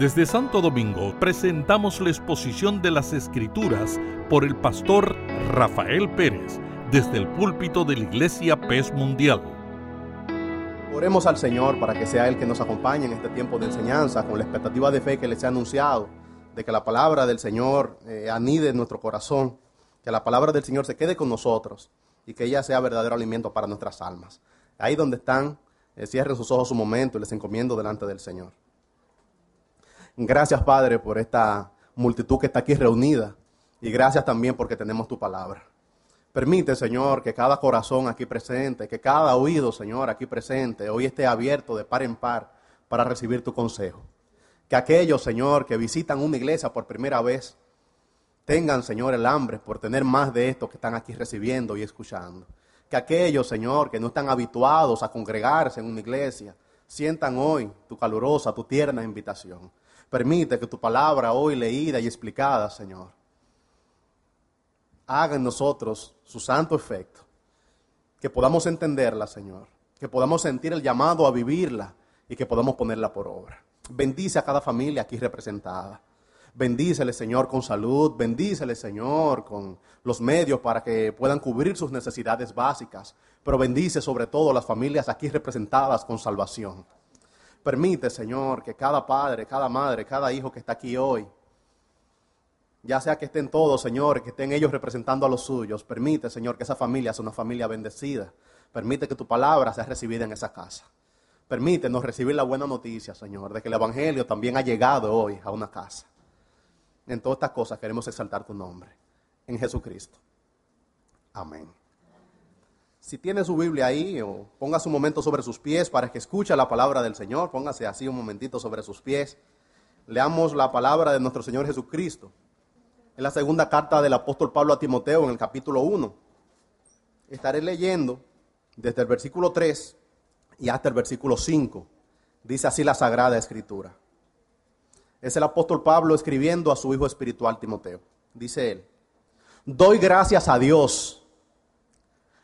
Desde Santo Domingo presentamos la exposición de las Escrituras por el pastor Rafael Pérez desde el púlpito de la Iglesia Pez Mundial. Oremos al Señor para que sea Él que nos acompañe en este tiempo de enseñanza con la expectativa de fe que les he anunciado, de que la palabra del Señor eh, anide en nuestro corazón, que la palabra del Señor se quede con nosotros y que ella sea verdadero alimento para nuestras almas. Ahí donde están, eh, cierren sus ojos un momento y les encomiendo delante del Señor. Gracias, Padre, por esta multitud que está aquí reunida. Y gracias también porque tenemos tu palabra. Permite, Señor, que cada corazón aquí presente, que cada oído, Señor, aquí presente, hoy esté abierto de par en par para recibir tu consejo. Que aquellos, Señor, que visitan una iglesia por primera vez, tengan, Señor, el hambre por tener más de esto que están aquí recibiendo y escuchando. Que aquellos, Señor, que no están habituados a congregarse en una iglesia, sientan hoy tu calurosa, tu tierna invitación. Permite que tu palabra hoy leída y explicada, Señor, haga en nosotros su santo efecto. Que podamos entenderla, Señor. Que podamos sentir el llamado a vivirla y que podamos ponerla por obra. Bendice a cada familia aquí representada. Bendícele, Señor, con salud. Bendícele, Señor, con los medios para que puedan cubrir sus necesidades básicas. Pero bendice sobre todo las familias aquí representadas con salvación. Permite, Señor, que cada padre, cada madre, cada hijo que está aquí hoy, ya sea que estén todos, Señor, que estén ellos representando a los suyos, permite, Señor, que esa familia sea una familia bendecida. Permite que tu palabra sea recibida en esa casa. Permítenos recibir la buena noticia, Señor, de que el Evangelio también ha llegado hoy a una casa. En todas estas cosas queremos exaltar tu nombre. En Jesucristo. Amén. Si tiene su Biblia ahí, o ponga su momento sobre sus pies para que escuche la palabra del Señor, póngase así un momentito sobre sus pies. Leamos la palabra de nuestro Señor Jesucristo. En la segunda carta del apóstol Pablo a Timoteo, en el capítulo 1. Estaré leyendo desde el versículo 3 y hasta el versículo 5. Dice así la Sagrada Escritura. Es el apóstol Pablo escribiendo a su hijo espiritual Timoteo. Dice él, doy gracias a Dios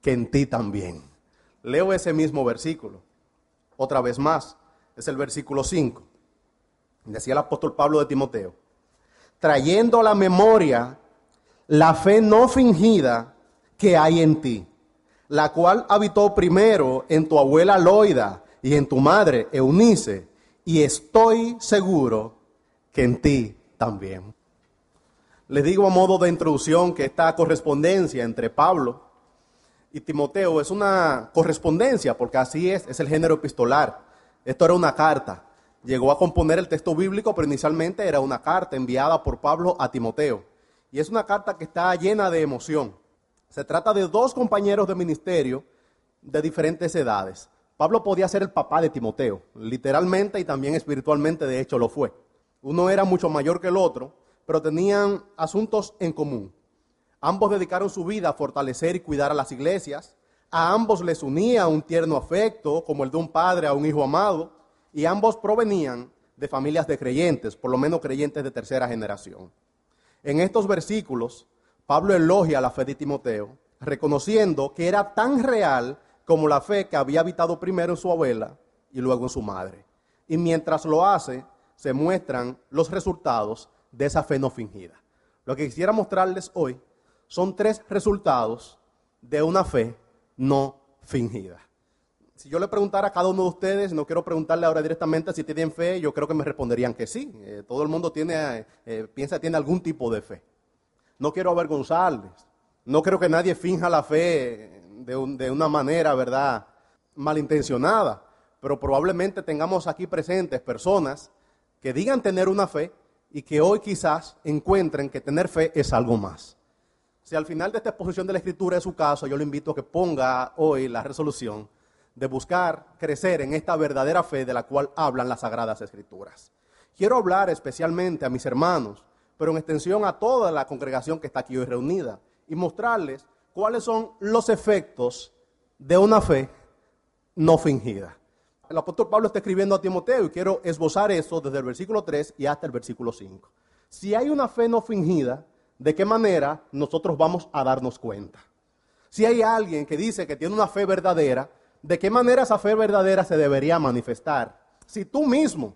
que en ti también. Leo ese mismo versículo. Otra vez más, es el versículo 5. Decía el apóstol Pablo de Timoteo, trayendo a la memoria la fe no fingida que hay en ti, la cual habitó primero en tu abuela Loida y en tu madre Eunice, y estoy seguro que en ti también. Les digo a modo de introducción que esta correspondencia entre Pablo y Timoteo es una correspondencia, porque así es, es el género epistolar. Esto era una carta. Llegó a componer el texto bíblico, pero inicialmente era una carta enviada por Pablo a Timoteo. Y es una carta que está llena de emoción. Se trata de dos compañeros de ministerio de diferentes edades. Pablo podía ser el papá de Timoteo, literalmente y también espiritualmente, de hecho lo fue. Uno era mucho mayor que el otro, pero tenían asuntos en común. Ambos dedicaron su vida a fortalecer y cuidar a las iglesias. A ambos les unía un tierno afecto, como el de un padre a un hijo amado, y ambos provenían de familias de creyentes, por lo menos creyentes de tercera generación. En estos versículos, Pablo elogia la fe de Timoteo, reconociendo que era tan real como la fe que había habitado primero en su abuela y luego en su madre. Y mientras lo hace, se muestran los resultados de esa fe no fingida. Lo que quisiera mostrarles hoy son tres resultados de una fe no fingida. Si yo le preguntara a cada uno de ustedes, no quiero preguntarle ahora directamente si tienen fe, yo creo que me responderían que sí. Eh, todo el mundo tiene, eh, piensa que tiene algún tipo de fe. No quiero avergonzarles. No creo que nadie finja la fe de, de una manera, ¿verdad?, malintencionada. Pero probablemente tengamos aquí presentes personas que digan tener una fe y que hoy quizás encuentren que tener fe es algo más. Si al final de esta exposición de la Escritura es su caso, yo le invito a que ponga hoy la resolución de buscar crecer en esta verdadera fe de la cual hablan las Sagradas Escrituras. quiero hablar especialmente a mis hermanos, pero en extensión a toda la congregación que está aquí hoy reunida, y mostrarles cuáles son los efectos de una fe no fingida. El apóstol Pablo está escribiendo a Timoteo y quiero esbozar eso desde el versículo 3 y hasta el versículo 5. Si hay una fe no fingida, ¿de qué manera nosotros vamos a darnos cuenta? Si hay alguien que dice que tiene una fe verdadera, ¿de qué manera esa fe verdadera se debería manifestar? Si tú mismo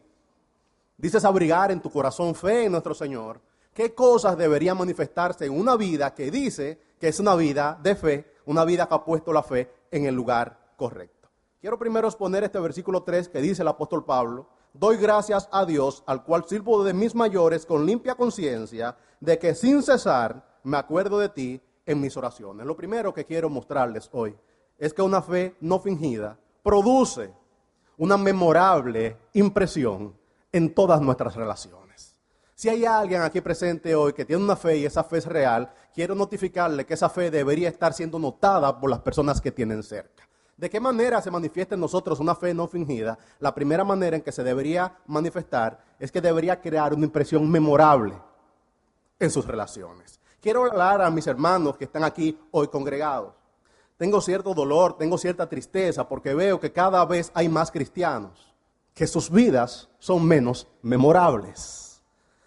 dices abrigar en tu corazón fe en nuestro Señor, ¿qué cosas deberían manifestarse en una vida que dice que es una vida de fe, una vida que ha puesto la fe en el lugar correcto? Quiero primero exponer este versículo 3 que dice el apóstol Pablo, doy gracias a Dios, al cual sirvo de mis mayores con limpia conciencia, de que sin cesar me acuerdo de ti en mis oraciones. Lo primero que quiero mostrarles hoy es que una fe no fingida produce una memorable impresión en todas nuestras relaciones. Si hay alguien aquí presente hoy que tiene una fe y esa fe es real, quiero notificarle que esa fe debería estar siendo notada por las personas que tienen cerca. ¿De qué manera se manifiesta en nosotros una fe no fingida? La primera manera en que se debería manifestar es que debería crear una impresión memorable en sus relaciones. Quiero hablar a mis hermanos que están aquí hoy congregados. Tengo cierto dolor, tengo cierta tristeza porque veo que cada vez hay más cristianos, que sus vidas son menos memorables.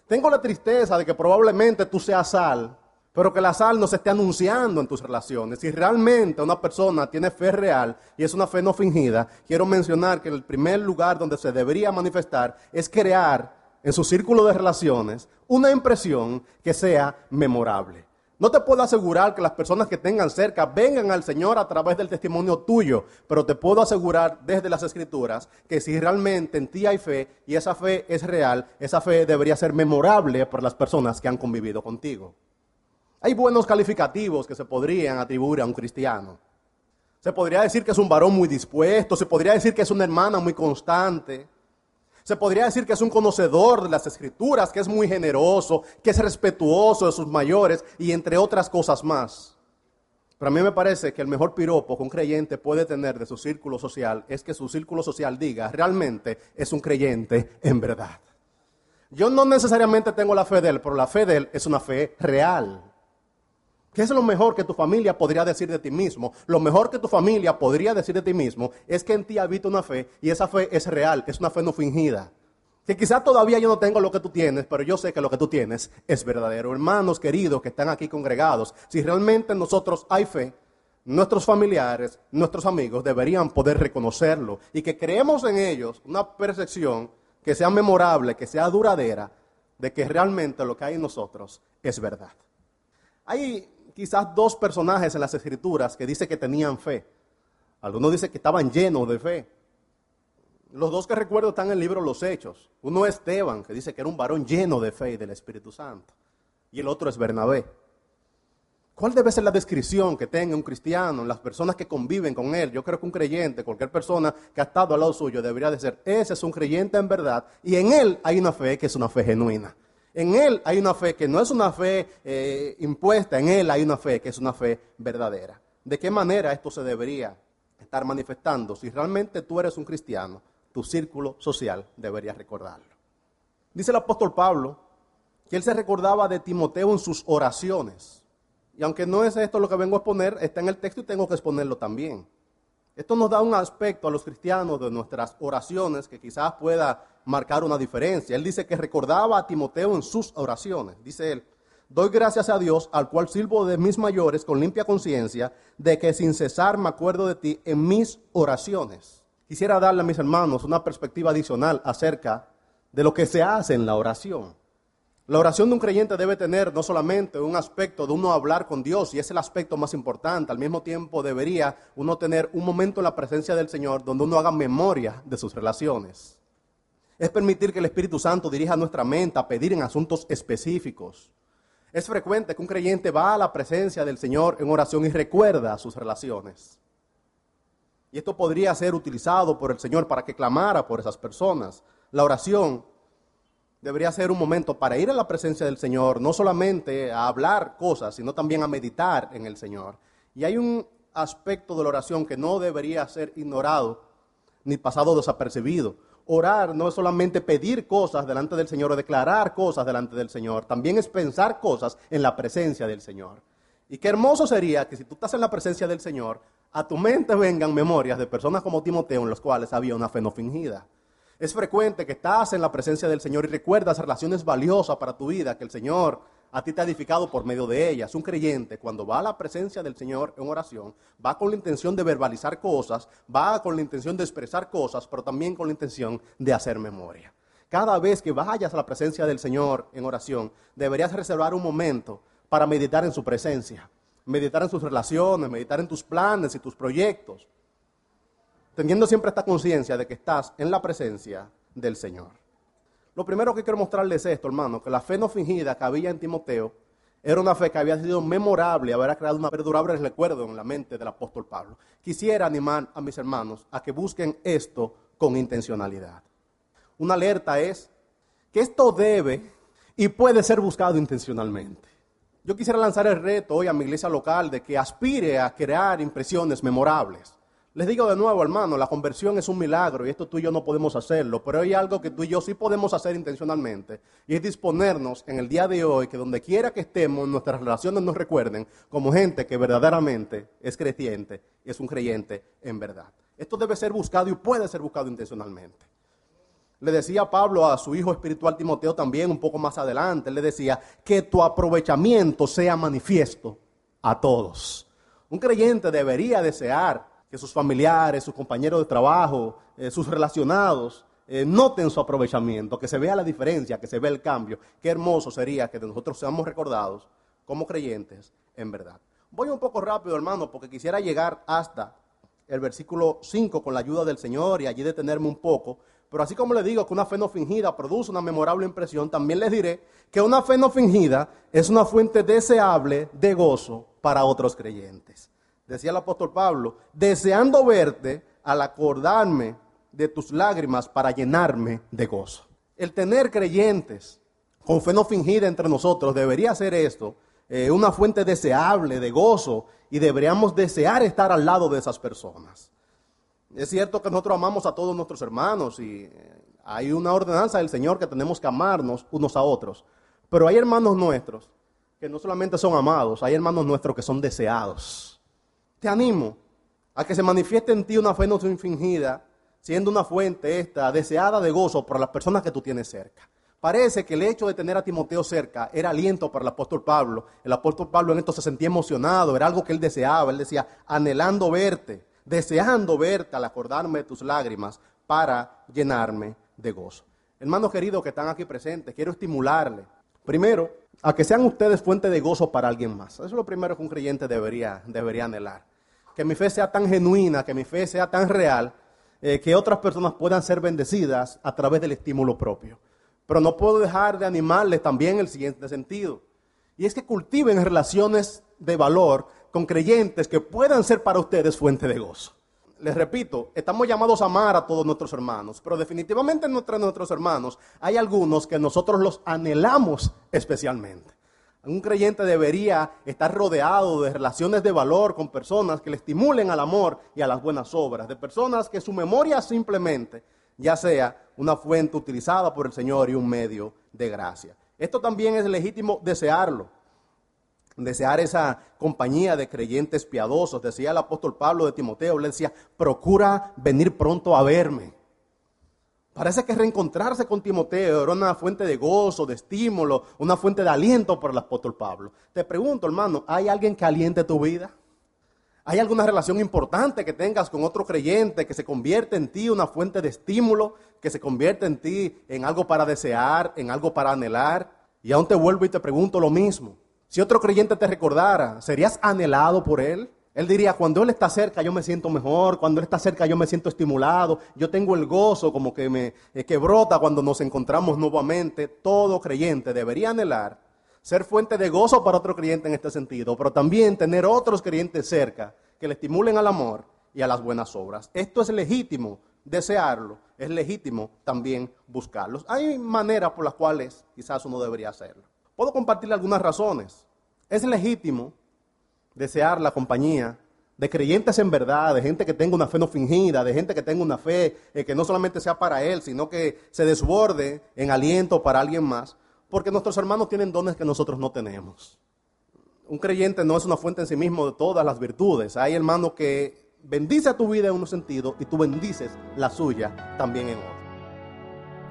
Tengo la tristeza de que probablemente tú seas sal, pero que la sal no se esté anunciando en tus relaciones. Si realmente una persona tiene fe real y es una fe no fingida, quiero mencionar que el primer lugar donde se debería manifestar es crear en su círculo de relaciones una impresión que sea memorable. No te puedo asegurar que las personas que tengan cerca vengan al Señor a través del testimonio tuyo, pero te puedo asegurar desde las escrituras que si realmente en ti hay fe y esa fe es real, esa fe debería ser memorable por las personas que han convivido contigo. Hay buenos calificativos que se podrían atribuir a un cristiano. Se podría decir que es un varón muy dispuesto, se podría decir que es una hermana muy constante, se podría decir que es un conocedor de las escrituras, que es muy generoso, que es respetuoso de sus mayores y entre otras cosas más. Pero a mí me parece que el mejor piropo que un creyente puede tener de su círculo social es que su círculo social diga, realmente es un creyente en verdad. Yo no necesariamente tengo la fe de él, pero la fe de él es una fe real. ¿Qué es lo mejor que tu familia podría decir de ti mismo? Lo mejor que tu familia podría decir de ti mismo es que en ti habita una fe y esa fe es real, es una fe no fingida. Que quizás todavía yo no tengo lo que tú tienes, pero yo sé que lo que tú tienes es verdadero. Hermanos queridos que están aquí congregados, si realmente en nosotros hay fe, nuestros familiares, nuestros amigos deberían poder reconocerlo y que creemos en ellos una percepción que sea memorable, que sea duradera, de que realmente lo que hay en nosotros es verdad. Hay quizás dos personajes en las escrituras que dice que tenían fe. Algunos dicen que estaban llenos de fe. Los dos que recuerdo están en el libro Los Hechos. Uno es Esteban, que dice que era un varón lleno de fe y del Espíritu Santo. Y el otro es Bernabé. ¿Cuál debe ser la descripción que tenga un cristiano, las personas que conviven con él? Yo creo que un creyente, cualquier persona que ha estado al lado suyo, debería de ser, ese es un creyente en verdad, y en él hay una fe que es una fe genuina. En Él hay una fe que no es una fe eh, impuesta, en Él hay una fe que es una fe verdadera. ¿De qué manera esto se debería estar manifestando? Si realmente tú eres un cristiano, tu círculo social debería recordarlo. Dice el apóstol Pablo que él se recordaba de Timoteo en sus oraciones. Y aunque no es esto lo que vengo a exponer, está en el texto y tengo que exponerlo también. Esto nos da un aspecto a los cristianos de nuestras oraciones que quizás pueda marcar una diferencia. Él dice que recordaba a Timoteo en sus oraciones. Dice él, doy gracias a Dios al cual sirvo de mis mayores con limpia conciencia de que sin cesar me acuerdo de ti en mis oraciones. Quisiera darle a mis hermanos una perspectiva adicional acerca de lo que se hace en la oración. La oración de un creyente debe tener no solamente un aspecto de uno hablar con Dios, y es el aspecto más importante, al mismo tiempo debería uno tener un momento en la presencia del Señor donde uno haga memoria de sus relaciones. Es permitir que el Espíritu Santo dirija nuestra mente a pedir en asuntos específicos. Es frecuente que un creyente va a la presencia del Señor en oración y recuerda sus relaciones. Y esto podría ser utilizado por el Señor para que clamara por esas personas. La oración debería ser un momento para ir a la presencia del Señor, no solamente a hablar cosas, sino también a meditar en el Señor. Y hay un aspecto de la oración que no debería ser ignorado ni pasado desapercibido. Orar no es solamente pedir cosas delante del Señor o declarar cosas delante del Señor, también es pensar cosas en la presencia del Señor. Y qué hermoso sería que si tú estás en la presencia del Señor, a tu mente vengan memorias de personas como Timoteo en los cuales había una fe no fingida. Es frecuente que estás en la presencia del Señor y recuerdas relaciones valiosas para tu vida que el Señor a ti te ha edificado por medio de ellas. Un creyente cuando va a la presencia del Señor en oración, va con la intención de verbalizar cosas, va con la intención de expresar cosas, pero también con la intención de hacer memoria. Cada vez que vayas a la presencia del Señor en oración, deberías reservar un momento para meditar en su presencia, meditar en sus relaciones, meditar en tus planes y tus proyectos, teniendo siempre esta conciencia de que estás en la presencia del Señor. Lo primero que quiero mostrarles es esto, hermano, que la fe no fingida que había en Timoteo era una fe que había sido memorable, había creado una perdurable recuerdo en la mente del apóstol Pablo. Quisiera animar a mis hermanos a que busquen esto con intencionalidad. Una alerta es que esto debe y puede ser buscado intencionalmente. Yo quisiera lanzar el reto hoy a mi iglesia local de que aspire a crear impresiones memorables. Les digo de nuevo, hermano, la conversión es un milagro y esto tú y yo no podemos hacerlo, pero hay algo que tú y yo sí podemos hacer intencionalmente y es disponernos en el día de hoy que donde quiera que estemos, nuestras relaciones nos recuerden como gente que verdaderamente es creyente y es un creyente en verdad. Esto debe ser buscado y puede ser buscado intencionalmente. Le decía Pablo a su hijo espiritual Timoteo también un poco más adelante, le decía que tu aprovechamiento sea manifiesto a todos. Un creyente debería desear que sus familiares, sus compañeros de trabajo, eh, sus relacionados eh, noten su aprovechamiento, que se vea la diferencia, que se vea el cambio. Qué hermoso sería que nosotros seamos recordados como creyentes en verdad. Voy un poco rápido, hermano, porque quisiera llegar hasta el versículo 5 con la ayuda del Señor y allí detenerme un poco. Pero así como le digo que una fe no fingida produce una memorable impresión, también les diré que una fe no fingida es una fuente deseable de gozo para otros creyentes decía el apóstol Pablo, deseando verte al acordarme de tus lágrimas para llenarme de gozo. El tener creyentes con fe no fingida entre nosotros debería ser esto, eh, una fuente deseable de gozo y deberíamos desear estar al lado de esas personas. Es cierto que nosotros amamos a todos nuestros hermanos y eh, hay una ordenanza del Señor que tenemos que amarnos unos a otros, pero hay hermanos nuestros que no solamente son amados, hay hermanos nuestros que son deseados te animo a que se manifieste en ti una fe no fingida, siendo una fuente esta deseada de gozo por las personas que tú tienes cerca. Parece que el hecho de tener a Timoteo cerca era aliento para el apóstol Pablo. El apóstol Pablo en esto se sentía emocionado, era algo que él deseaba. Él decía, anhelando verte, deseando verte al acordarme de tus lágrimas para llenarme de gozo. Hermanos queridos que están aquí presentes, quiero estimularle. Primero, a que sean ustedes fuente de gozo para alguien más. Eso es lo primero que un creyente debería, debería anhelar. Que mi fe sea tan genuina, que mi fe sea tan real, eh, que otras personas puedan ser bendecidas a través del estímulo propio. Pero no puedo dejar de animarles también el siguiente sentido. Y es que cultiven relaciones de valor con creyentes que puedan ser para ustedes fuente de gozo les repito, estamos llamados a amar a todos nuestros hermanos, pero definitivamente entre nuestros hermanos hay algunos que nosotros los anhelamos especialmente. Un creyente debería estar rodeado de relaciones de valor con personas que le estimulen al amor y a las buenas obras, de personas que su memoria simplemente ya sea una fuente utilizada por el Señor y un medio de gracia. Esto también es legítimo desearlo desear esa compañía de creyentes piadosos. Decía el apóstol Pablo de Timoteo, le decía, procura venir pronto a verme. Parece que reencontrarse con Timoteo era una fuente de gozo, de estímulo, una fuente de aliento para el apóstol Pablo. Te pregunto, hermano, ¿hay alguien que aliente tu vida? ¿Hay alguna relación importante que tengas con otro creyente que se convierte en ti una fuente de estímulo, que se convierte en ti en algo para desear, en algo para anhelar? Y aún te vuelvo y te pregunto lo mismo. Si otro creyente te recordara, ¿serías anhelado por él? Él diría, cuando Él está cerca yo me siento mejor, cuando Él está cerca yo me siento estimulado, yo tengo el gozo como que me eh, que brota cuando nos encontramos nuevamente. Todo creyente debería anhelar ser fuente de gozo para otro creyente en este sentido, pero también tener otros creyentes cerca que le estimulen al amor y a las buenas obras. Esto es legítimo desearlo, es legítimo también buscarlos. Hay maneras por las cuales quizás uno debería hacerlo. Puedo compartirle algunas razones. Es legítimo desear la compañía de creyentes en verdad, de gente que tenga una fe no fingida, de gente que tenga una fe eh, que no solamente sea para él, sino que se desborde en aliento para alguien más, porque nuestros hermanos tienen dones que nosotros no tenemos. Un creyente no es una fuente en sí mismo de todas las virtudes. Hay hermanos que bendice tu vida en un sentido y tú bendices la suya también en otro.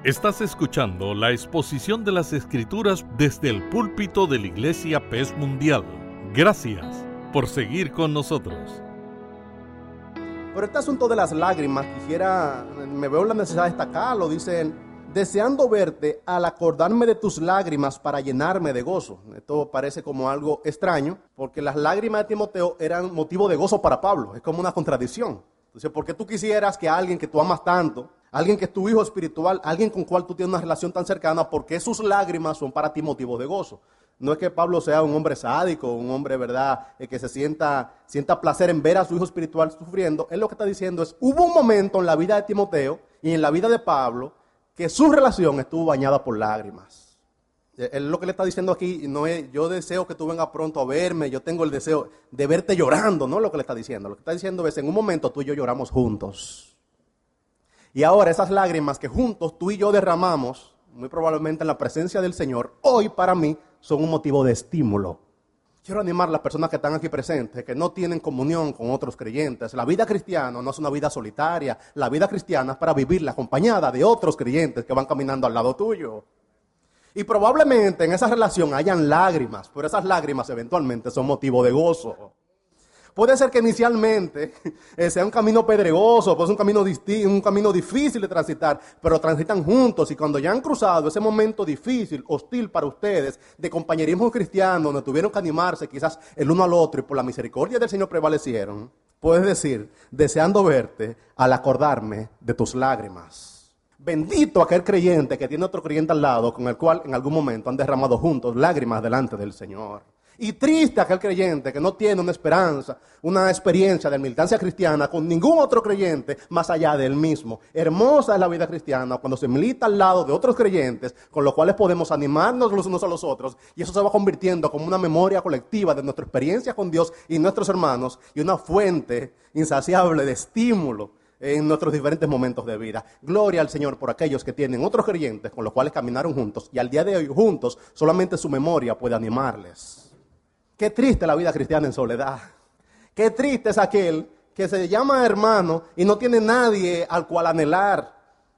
Estás escuchando la exposición de las Escrituras desde el púlpito de la Iglesia Pez Mundial. Gracias por seguir con nosotros. Pero este asunto de las lágrimas, quisiera, me veo la necesidad de destacarlo, dice deseando verte al acordarme de tus lágrimas para llenarme de gozo. Esto parece como algo extraño, porque las lágrimas de Timoteo eran motivo de gozo para Pablo, es como una contradicción. Entonces, ¿por qué tú quisieras que alguien que tú amas tanto, alguien que es tu hijo espiritual, alguien con cual tú tienes una relación tan cercana, por qué sus lágrimas son para ti motivo de gozo? No es que Pablo sea un hombre sádico, un hombre, ¿verdad?, eh, que se sienta, sienta placer en ver a su hijo espiritual sufriendo. Él lo que está diciendo es, hubo un momento en la vida de Timoteo y en la vida de Pablo que su relación estuvo bañada por lágrimas. Eh, él lo que le está diciendo aquí no es, yo deseo que tú vengas pronto a verme, yo tengo el deseo de verte llorando, no lo que le está diciendo. Lo que está diciendo es, en un momento tú y yo lloramos juntos. Y ahora esas lágrimas que juntos tú y yo derramamos, muy probablemente en la presencia del Señor, hoy para mí son un motivo de estímulo. Quiero animar a las personas que están aquí presentes, que no tienen comunión con otros creyentes. La vida cristiana no es una vida solitaria. La vida cristiana es para vivirla acompañada de otros creyentes que van caminando al lado tuyo. Y probablemente en esa relación hayan lágrimas, pero esas lágrimas eventualmente son motivo de gozo. Puede ser que inicialmente eh, sea un camino pedregoso, pues un camino, un camino difícil de transitar, pero transitan juntos y cuando ya han cruzado ese momento difícil, hostil para ustedes, de compañerismo cristiano, donde tuvieron que animarse quizás el uno al otro y por la misericordia del Señor prevalecieron, puedes decir, deseando verte al acordarme de tus lágrimas. Bendito aquel creyente que tiene otro creyente al lado con el cual en algún momento han derramado juntos lágrimas delante del Señor. Y triste aquel creyente que no tiene una esperanza, una experiencia de militancia cristiana con ningún otro creyente más allá del mismo. Hermosa es la vida cristiana cuando se milita al lado de otros creyentes con los cuales podemos animarnos los unos a los otros y eso se va convirtiendo como una memoria colectiva de nuestra experiencia con Dios y nuestros hermanos y una fuente insaciable de estímulo en nuestros diferentes momentos de vida. Gloria al Señor por aquellos que tienen otros creyentes con los cuales caminaron juntos y al día de hoy juntos solamente su memoria puede animarles. Qué triste la vida cristiana en soledad. Qué triste es aquel que se llama hermano y no tiene nadie al cual anhelar.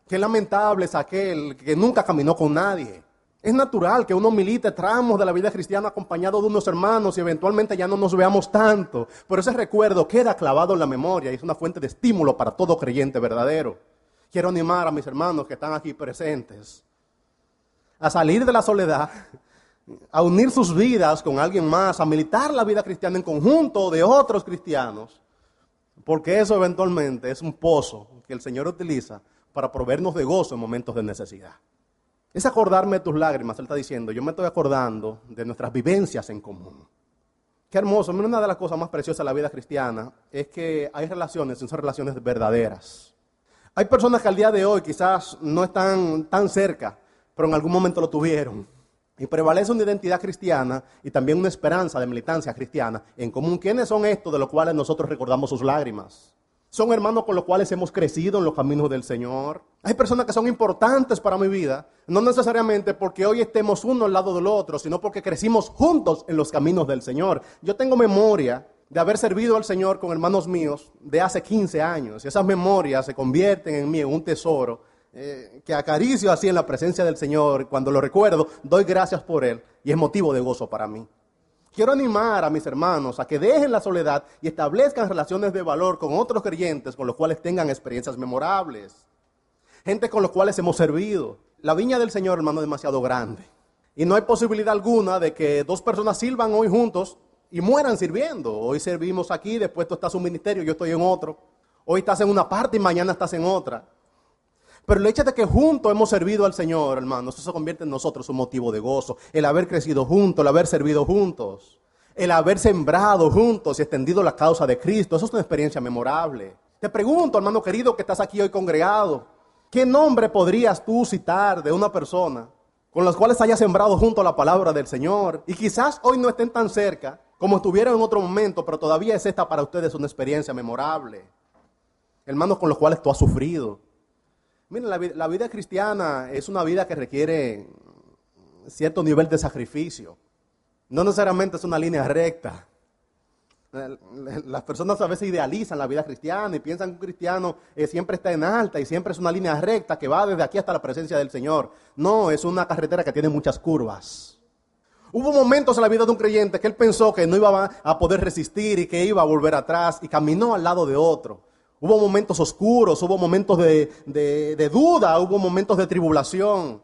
Qué lamentable es aquel que nunca caminó con nadie. Es natural que uno milite tramos de la vida cristiana acompañado de unos hermanos y eventualmente ya no nos veamos tanto. Pero ese recuerdo queda clavado en la memoria y es una fuente de estímulo para todo creyente verdadero. Quiero animar a mis hermanos que están aquí presentes a salir de la soledad a unir sus vidas con alguien más, a militar la vida cristiana en conjunto de otros cristianos, porque eso eventualmente es un pozo que el Señor utiliza para proveernos de gozo en momentos de necesidad. Es acordarme de tus lágrimas, Él está diciendo, yo me estoy acordando de nuestras vivencias en común. Qué hermoso, una de las cosas más preciosas de la vida cristiana es que hay relaciones, son relaciones verdaderas. Hay personas que al día de hoy quizás no están tan cerca, pero en algún momento lo tuvieron y prevalece una identidad cristiana y también una esperanza de militancia cristiana en común. ¿Quiénes son estos de los cuales nosotros recordamos sus lágrimas? Son hermanos con los cuales hemos crecido en los caminos del Señor. Hay personas que son importantes para mi vida, no necesariamente porque hoy estemos uno al lado del otro, sino porque crecimos juntos en los caminos del Señor. Yo tengo memoria de haber servido al Señor con hermanos míos de hace 15 años y esas memorias se convierten en mí en un tesoro eh, que acaricio así en la presencia del Señor, cuando lo recuerdo, doy gracias por Él y es motivo de gozo para mí. Quiero animar a mis hermanos a que dejen la soledad y establezcan relaciones de valor con otros creyentes con los cuales tengan experiencias memorables. Gente con los cuales hemos servido. La viña del Señor, hermano, es demasiado grande. Y no hay posibilidad alguna de que dos personas sirvan hoy juntos y mueran sirviendo. Hoy servimos aquí, después tú estás en un ministerio, yo estoy en otro. Hoy estás en una parte y mañana estás en otra. Pero el hecho de que juntos hemos servido al Señor, hermanos, eso se convierte en nosotros un motivo de gozo. El haber crecido juntos, el haber servido juntos, el haber sembrado juntos y extendido la causa de Cristo, eso es una experiencia memorable. Te pregunto, hermano querido, que estás aquí hoy congregado, ¿qué nombre podrías tú citar de una persona con las cuales hayas sembrado junto a la palabra del Señor? Y quizás hoy no estén tan cerca, como estuvieron en otro momento, pero todavía es esta para ustedes una experiencia memorable. Hermanos con los cuales tú has sufrido. Miren, la, vida cristiana es una vida que requiere cierto nivel de sacrificio. No necesariamente es una línea recta. Las personas a veces idealizan la vida cristiana y piensan que un cristiano eh, siempre está en alta y siempre es una línea recta que va desde aquí hasta la presencia del Señor. No, es una carretera que tiene muchas curvas. Hubo momentos en la vida de un creyente que él pensó que no iba a poder resistir y que iba a volver atrás y caminó al lado de otro. Hubo momentos oscuros, hubo momentos de, duda, hubo momentos de tribulación.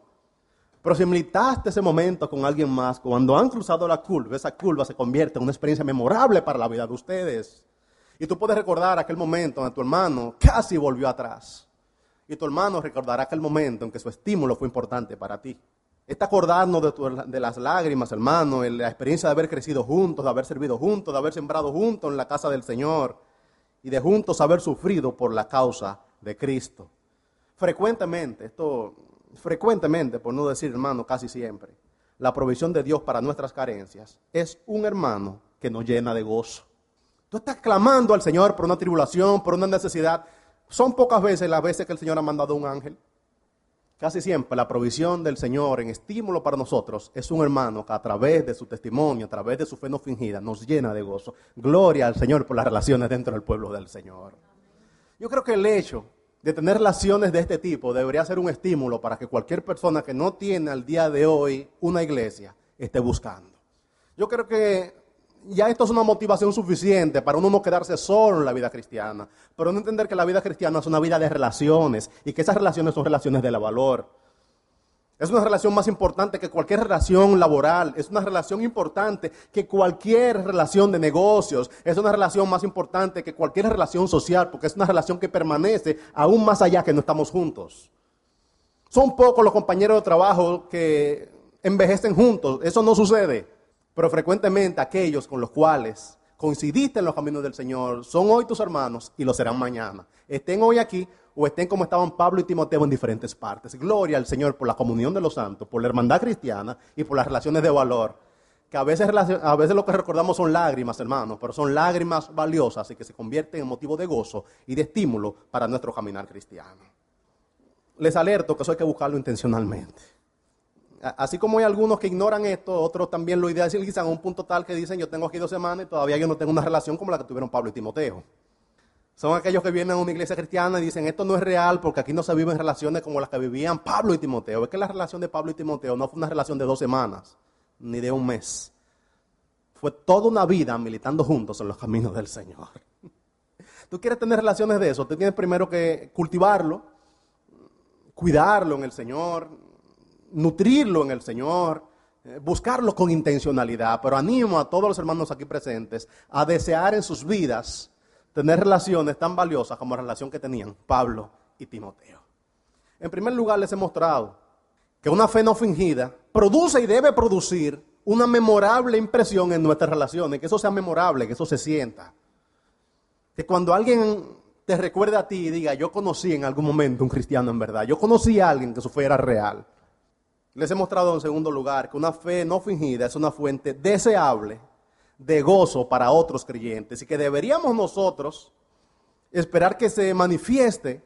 Pero si militaste ese momento con alguien más, cuando han cruzado la curva, esa curva se convierte en una experiencia memorable para la vida de ustedes. Y tú puedes recordar aquel momento en tu hermano casi volvió atrás. Y tu hermano recordará aquel momento en que su estímulo fue importante para ti. Este acordarnos de, de, las lágrimas, hermano, la experiencia de haber crecido juntos, de haber servido juntos, de haber sembrado juntos en la casa del Señor y de juntos haber sufrido por la causa de Cristo. Frecuentemente, esto frecuentemente, por no decir hermano, casi siempre, la provisión de Dios para nuestras carencias es un hermano que nos llena de gozo. Tú estás clamando al Señor por una tribulación, por una necesidad. Son pocas veces las veces que el Señor ha mandado un ángel. Casi siempre la provisión del Señor en estímulo para nosotros es un hermano que a través de su testimonio, a través de su fe no fingida, nos llena de gozo. Gloria al Señor por las relaciones dentro del pueblo del Señor. Yo creo que el hecho de tener relaciones de este tipo debería ser un estímulo para que cualquier persona que no tiene al día de hoy una iglesia esté buscando. Yo creo que ya esto es una motivación suficiente para uno no quedarse solo en la vida cristiana, pero no entender que la vida cristiana es una vida de relaciones y que esas relaciones son relaciones de la valor. Es una relación más importante que cualquier relación laboral. Es una relación importante que cualquier relación de negocios. Es una relación más importante que cualquier relación social, porque es una relación que permanece aún más allá que no estamos juntos. Son pocos los compañeros de trabajo que envejecen juntos. Eso no sucede. Pero frecuentemente aquellos con los cuales coincidiste en los caminos del Señor son hoy tus hermanos y lo serán mañana. Estén hoy aquí o estén como estaban Pablo y Timoteo en diferentes partes. Gloria al Señor por la comunión de los santos, por la hermandad cristiana y por las relaciones de valor. Que a veces, a veces lo que recordamos son lágrimas, hermanos, pero son lágrimas valiosas y que se convierten en motivo de gozo y de estímulo para nuestro caminar cristiano. Les alerto que eso hay que buscarlo intencionalmente. Así como hay algunos que ignoran esto, otros también lo idealizan a un punto tal que dicen yo tengo aquí dos semanas y todavía yo no tengo una relación como la que tuvieron Pablo y Timoteo. Son aquellos que vienen a una iglesia cristiana y dicen, esto no es real porque aquí no se viven relaciones como las que vivían Pablo y Timoteo. Es que la relación de Pablo y Timoteo no fue una relación de dos semanas, ni de un mes. Fue toda una vida militando juntos en los caminos del Señor. Tú quieres tener relaciones de eso, tú tienes primero que cultivarlo, cuidarlo en el Señor, nutrirlo en el Señor, eh, buscarlo con intencionalidad. Pero animo a todos los hermanos aquí presentes a desear en sus vidas tener relaciones tan valiosas como la relación que tenían Pablo y Timoteo. En primer lugar, les he mostrado que una fe no fingida produce y debe producir una memorable impresión en nuestras relaciones, que eso sea memorable, que eso se sienta. Que cuando alguien te recuerde a ti y diga, yo conocí en algún momento un cristiano en verdad, yo conocí a alguien que su fe era real. Les he mostrado en segundo lugar que una fe no fingida es una fuente deseable de gozo para otros creyentes y que deberíamos nosotros esperar que se manifieste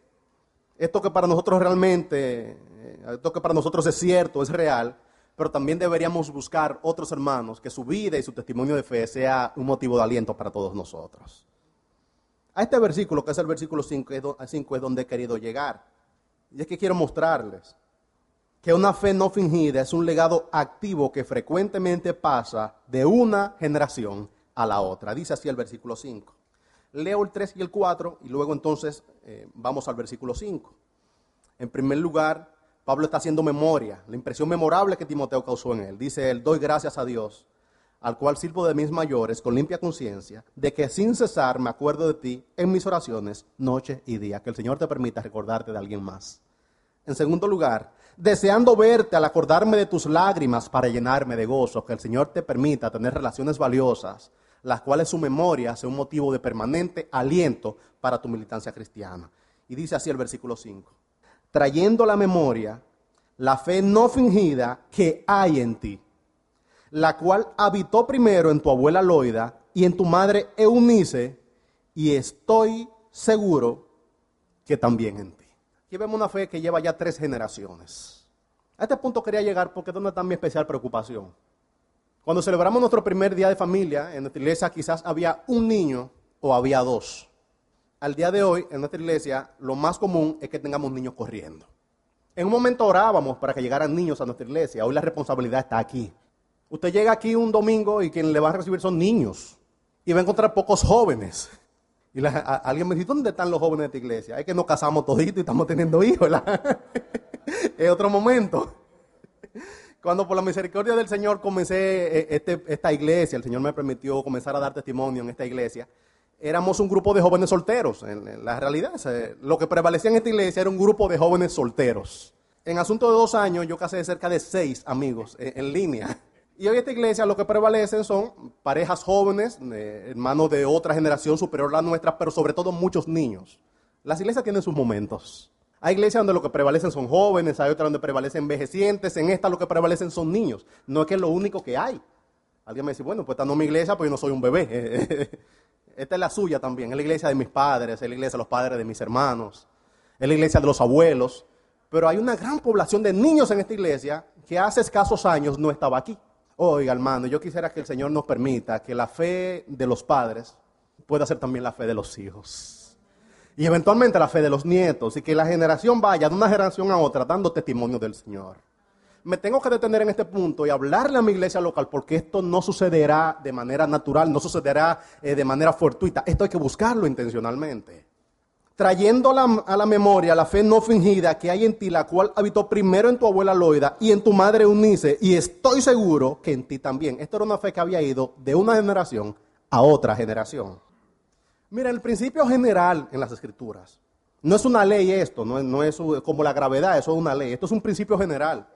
esto que para nosotros realmente, eh, esto que para nosotros es cierto, es real, pero también deberíamos buscar otros hermanos que su vida y su testimonio de fe sea un motivo de aliento para todos nosotros. A este versículo, que es el versículo 5, es donde he querido llegar. Y es que quiero mostrarles que una fe no fingida es un legado activo que frecuentemente pasa de una generación a la otra. Dice así el versículo 5. Leo el 3 y el 4 y luego entonces eh, vamos al versículo 5. En primer lugar, Pablo está haciendo memoria, la impresión memorable que Timoteo causó en él. Dice él, doy gracias a Dios, al cual sirvo de mis mayores con limpia conciencia, de que sin cesar me acuerdo de ti en mis oraciones, noche y día. Que el Señor te permita recordarte de alguien más. En segundo lugar, deseando verte al acordarme de tus lágrimas para llenarme de gozo, que el Señor te permita tener relaciones valiosas, las cuales su memoria sea un motivo de permanente aliento para tu militancia cristiana. Y dice así el versículo 5, trayendo la memoria la fe no fingida que hay en ti, la cual habitó primero en tu abuela Loida y en tu madre Eunice, y estoy seguro que también en ti. Aquí vemos una fe que lleva ya tres generaciones. A este punto quería llegar porque es donde está mi especial preocupación. Cuando celebramos nuestro primer día de familia, en nuestra iglesia quizás había un niño o había dos. Al día de hoy, en nuestra iglesia, lo más común es que tengamos niños corriendo. En un momento orábamos para que llegaran niños a nuestra iglesia. Hoy la responsabilidad está aquí. Usted llega aquí un domingo y quien le va a recibir son niños. Y va a encontrar pocos jóvenes. Y alguien me dice, ¿dónde están los jóvenes de esta iglesia? Es que nos casamos toditos y estamos teniendo hijos. es otro momento. Cuando por la misericordia del Señor comencé eh, este, esta iglesia, el Señor me permitió comenzar a dar testimonio en esta iglesia, éramos un grupo de jóvenes solteros. En, la realidad, lo que prevalecía en esta iglesia era un grupo de jóvenes solteros. En asunto de dos años, yo casé cerca de seis amigos eh, en, línea. Y hoy esta iglesia lo que prevalecen son parejas jóvenes, hermanos de otra generación superior a la nuestra, pero sobre todo muchos niños. Las iglesias tienen sus momentos. Hay iglesias donde lo que prevalecen son jóvenes, hay otras donde prevalecen envejecientes, en esta lo que prevalecen son niños. No es que es lo único que hay. Alguien me dice, bueno, pues esta no es mi iglesia, pues yo no soy un bebé. Esta es la suya también, es la iglesia de mis padres, es la iglesia de los padres de mis hermanos, es la iglesia de los abuelos. Pero hay una gran población de niños en esta iglesia que hace escasos años no estaba aquí. Oiga, hermano, yo quisiera que el Señor nos permita que la fe de los padres pueda ser también la fe de los hijos. Y eventualmente la fe de los nietos. Y que la generación vaya de una generación a otra dando testimonio del Señor me tengo que detener en este punto y hablarle a mi iglesia local porque esto no sucederá de manera natural, no sucederá eh, de manera fortuita. Esto hay que buscarlo intencionalmente. Trayendo a la memoria la fe no fingida que hay en ti, la cual habitó primero en tu abuela Loida y en tu madre Eunice, y estoy seguro que en ti también. Esto era una fe que había ido de una generación a otra generación. Mira, el principio general en las escrituras. No es una ley esto, no no es como la gravedad, eso es una ley. Esto es un principio general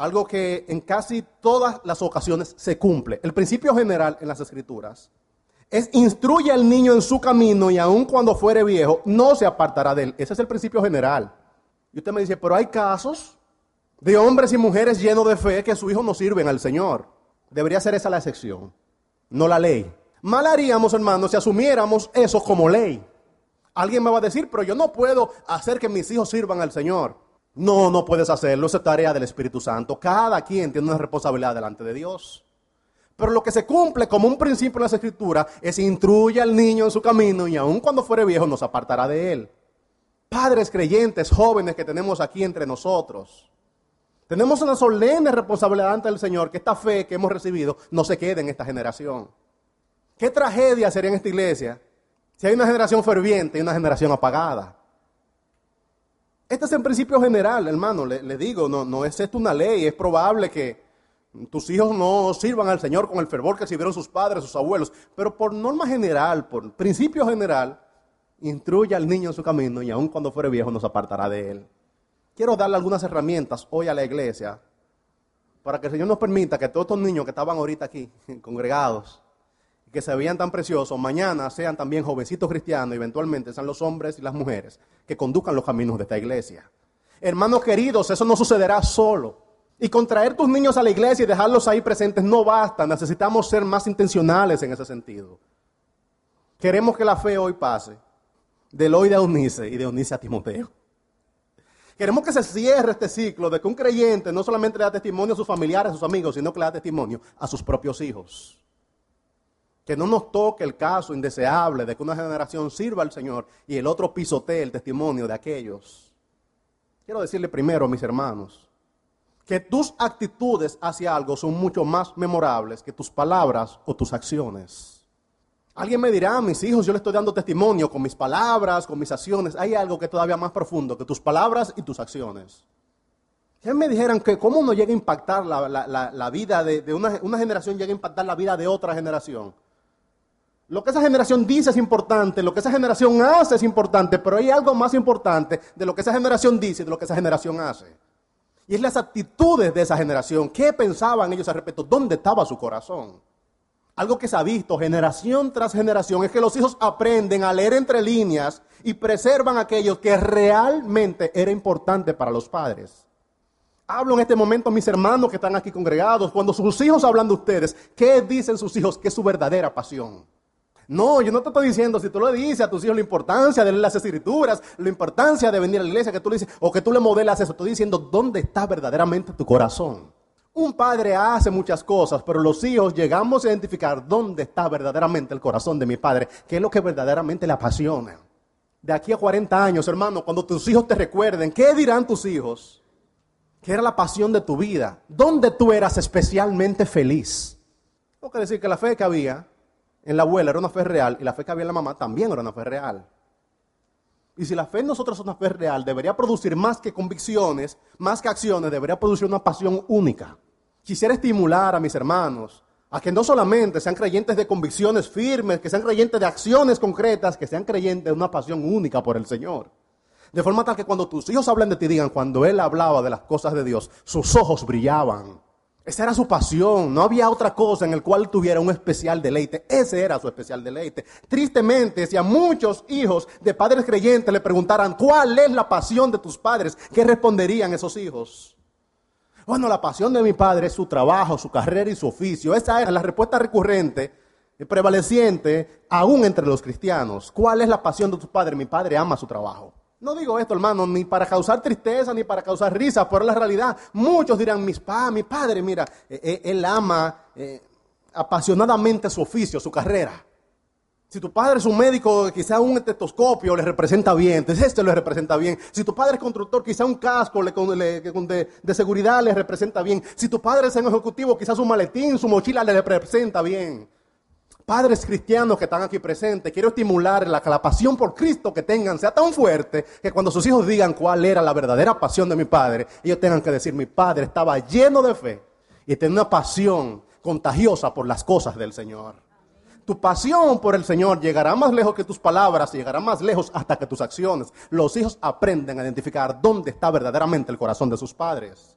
algo que en casi todas las ocasiones se cumple. El principio general en las escrituras es instruye al niño en su camino y aun cuando fuere viejo no se apartará de él. Ese es el principio general. Y usted me dice, pero hay casos de hombres y mujeres llenos de fe que su hijo no sirven al Señor. Debería ser esa la excepción, no la ley. Mal haríamos, hermanos, si asumiéramos eso como ley. Alguien me va a decir, pero yo no puedo hacer que mis hijos sirvan al Señor. No, no puedes hacerlo, es tarea del Espíritu Santo. Cada quien tiene una responsabilidad delante de Dios. Pero lo que se cumple como un principio en las escrituras es instruye al niño en su camino y aun cuando fuere viejo nos apartará de él. Padres creyentes, jóvenes que tenemos aquí entre nosotros. Tenemos una solemne responsabilidad ante el Señor que esta fe que hemos recibido no se quede en esta generación. ¿Qué tragedia sería en esta iglesia si hay una generación ferviente y una generación apagada? Este es el principio general, hermano. Le, digo, no es esto una ley. Es probable que tus hijos no sirvan al Señor con el fervor que sirvieron sus padres, sus abuelos. Pero por norma general, por principio general, instruye al niño en su camino y aun cuando fuere viejo nos apartará de él. Quiero darle algunas herramientas hoy a la iglesia para que el Señor nos permita que todos estos niños que estaban ahorita aquí, congregados, que se veían tan preciosos, mañana sean también jovencitos cristianos, eventualmente sean los hombres y las mujeres que conduzcan los caminos de esta iglesia. Hermanos queridos, eso no sucederá solo. Y con traer tus niños a la iglesia y dejarlos ahí presentes no basta, necesitamos ser más intencionales en ese sentido. Queremos que la fe hoy pase de Eloy a Eunice y de Eunice a Timoteo. Queremos que se cierre este ciclo de que un creyente no solamente le da testimonio a sus familiares, a sus amigos, sino que le da testimonio a sus propios hijos. Que no nos toque el caso indeseable de que una generación sirva al Señor y el otro pisotee el testimonio de aquellos. Quiero decirle primero, mis hermanos, que tus actitudes hacia algo son mucho más memorables que tus palabras o tus acciones. Alguien me dirá, mis hijos, yo le estoy dando testimonio con mis palabras, con mis acciones. Hay algo que es todavía más profundo que tus palabras y tus acciones. Que me dijeran que cómo uno llega a impactar la, vida de, una, una generación, llega a impactar la vida de otra generación. Lo que esa generación dice es importante, lo que esa generación hace es importante, pero hay algo más importante de lo que esa generación dice y de lo que esa generación hace. Y es las actitudes de esa generación. ¿Qué pensaban ellos al respecto? ¿Dónde estaba su corazón? Algo que se ha visto generación tras generación es que los hijos aprenden a leer entre líneas y preservan aquello que realmente era importante para los padres. Hablo en este momento a mis hermanos que están aquí congregados. Cuando sus hijos hablan de ustedes, ¿qué dicen sus hijos que es su verdadera pasión? No, yo no te estoy diciendo, si tú le dices a tus hijos la importancia de leer las escrituras, la importancia de venir a la iglesia, que tú le dices, o que tú le modelas eso, estoy diciendo dónde está verdaderamente tu corazón. Un padre hace muchas cosas, pero los hijos llegamos a identificar dónde está verdaderamente el corazón de mi padre, qué es lo que verdaderamente le apasiona. De aquí a 40 años, hermano, cuando tus hijos te recuerden, ¿qué dirán tus hijos? ¿Qué era la pasión de tu vida? ¿Dónde tú eras especialmente feliz? Tengo que decir que la fe que había en la abuela era una fe real y la fe que había en la mamá también era una fe real. Y si la fe en nosotros es una fe real, debería producir más que convicciones, más que acciones, debería producir una pasión única. Quisiera estimular a mis hermanos a que no solamente sean creyentes de convicciones firmes, que sean creyentes de acciones concretas, que sean creyentes de una pasión única por el Señor. De forma tal que cuando tus hijos hablen de ti, digan, cuando él hablaba de las cosas de Dios, sus ojos brillaban. Esa era su pasión. No había otra cosa en el cual tuviera un especial deleite. Ese era su especial deleite. Tristemente, si a muchos hijos de padres creyentes le preguntaran cuál es la pasión de tus padres, ¿qué responderían esos hijos? Bueno, la pasión de mi padre es su trabajo, su carrera y su oficio. Esa era la respuesta recurrente, prevaleciente, aún entre los cristianos. ¿Cuál es la pasión de tu padre? Mi padre ama su trabajo. No digo esto, hermano, ni para causar tristeza, ni para causar risa, pero la realidad. Muchos dirán, mis pa, mi padre, mira, eh, eh, él ama eh, apasionadamente su oficio, su carrera. Si tu padre es un médico, quizá un estetoscopio le representa bien, este le representa bien. Si tu padre es constructor, quizá un casco de, seguridad le representa bien. Si tu padre es un ejecutivo, quizás su maletín, su mochila le representa bien padres cristianos que están aquí presentes, quiero estimular la, la pasión por Cristo que tengan sea tan fuerte que cuando sus hijos digan cuál era la verdadera pasión de mi padre, ellos tengan que decir, mi padre estaba lleno de fe y tenía una pasión contagiosa por las cosas del Señor. Tu pasión por el Señor llegará más lejos que tus palabras, llegará más lejos hasta que tus acciones. Los hijos aprenden a identificar dónde está verdaderamente el corazón de sus padres.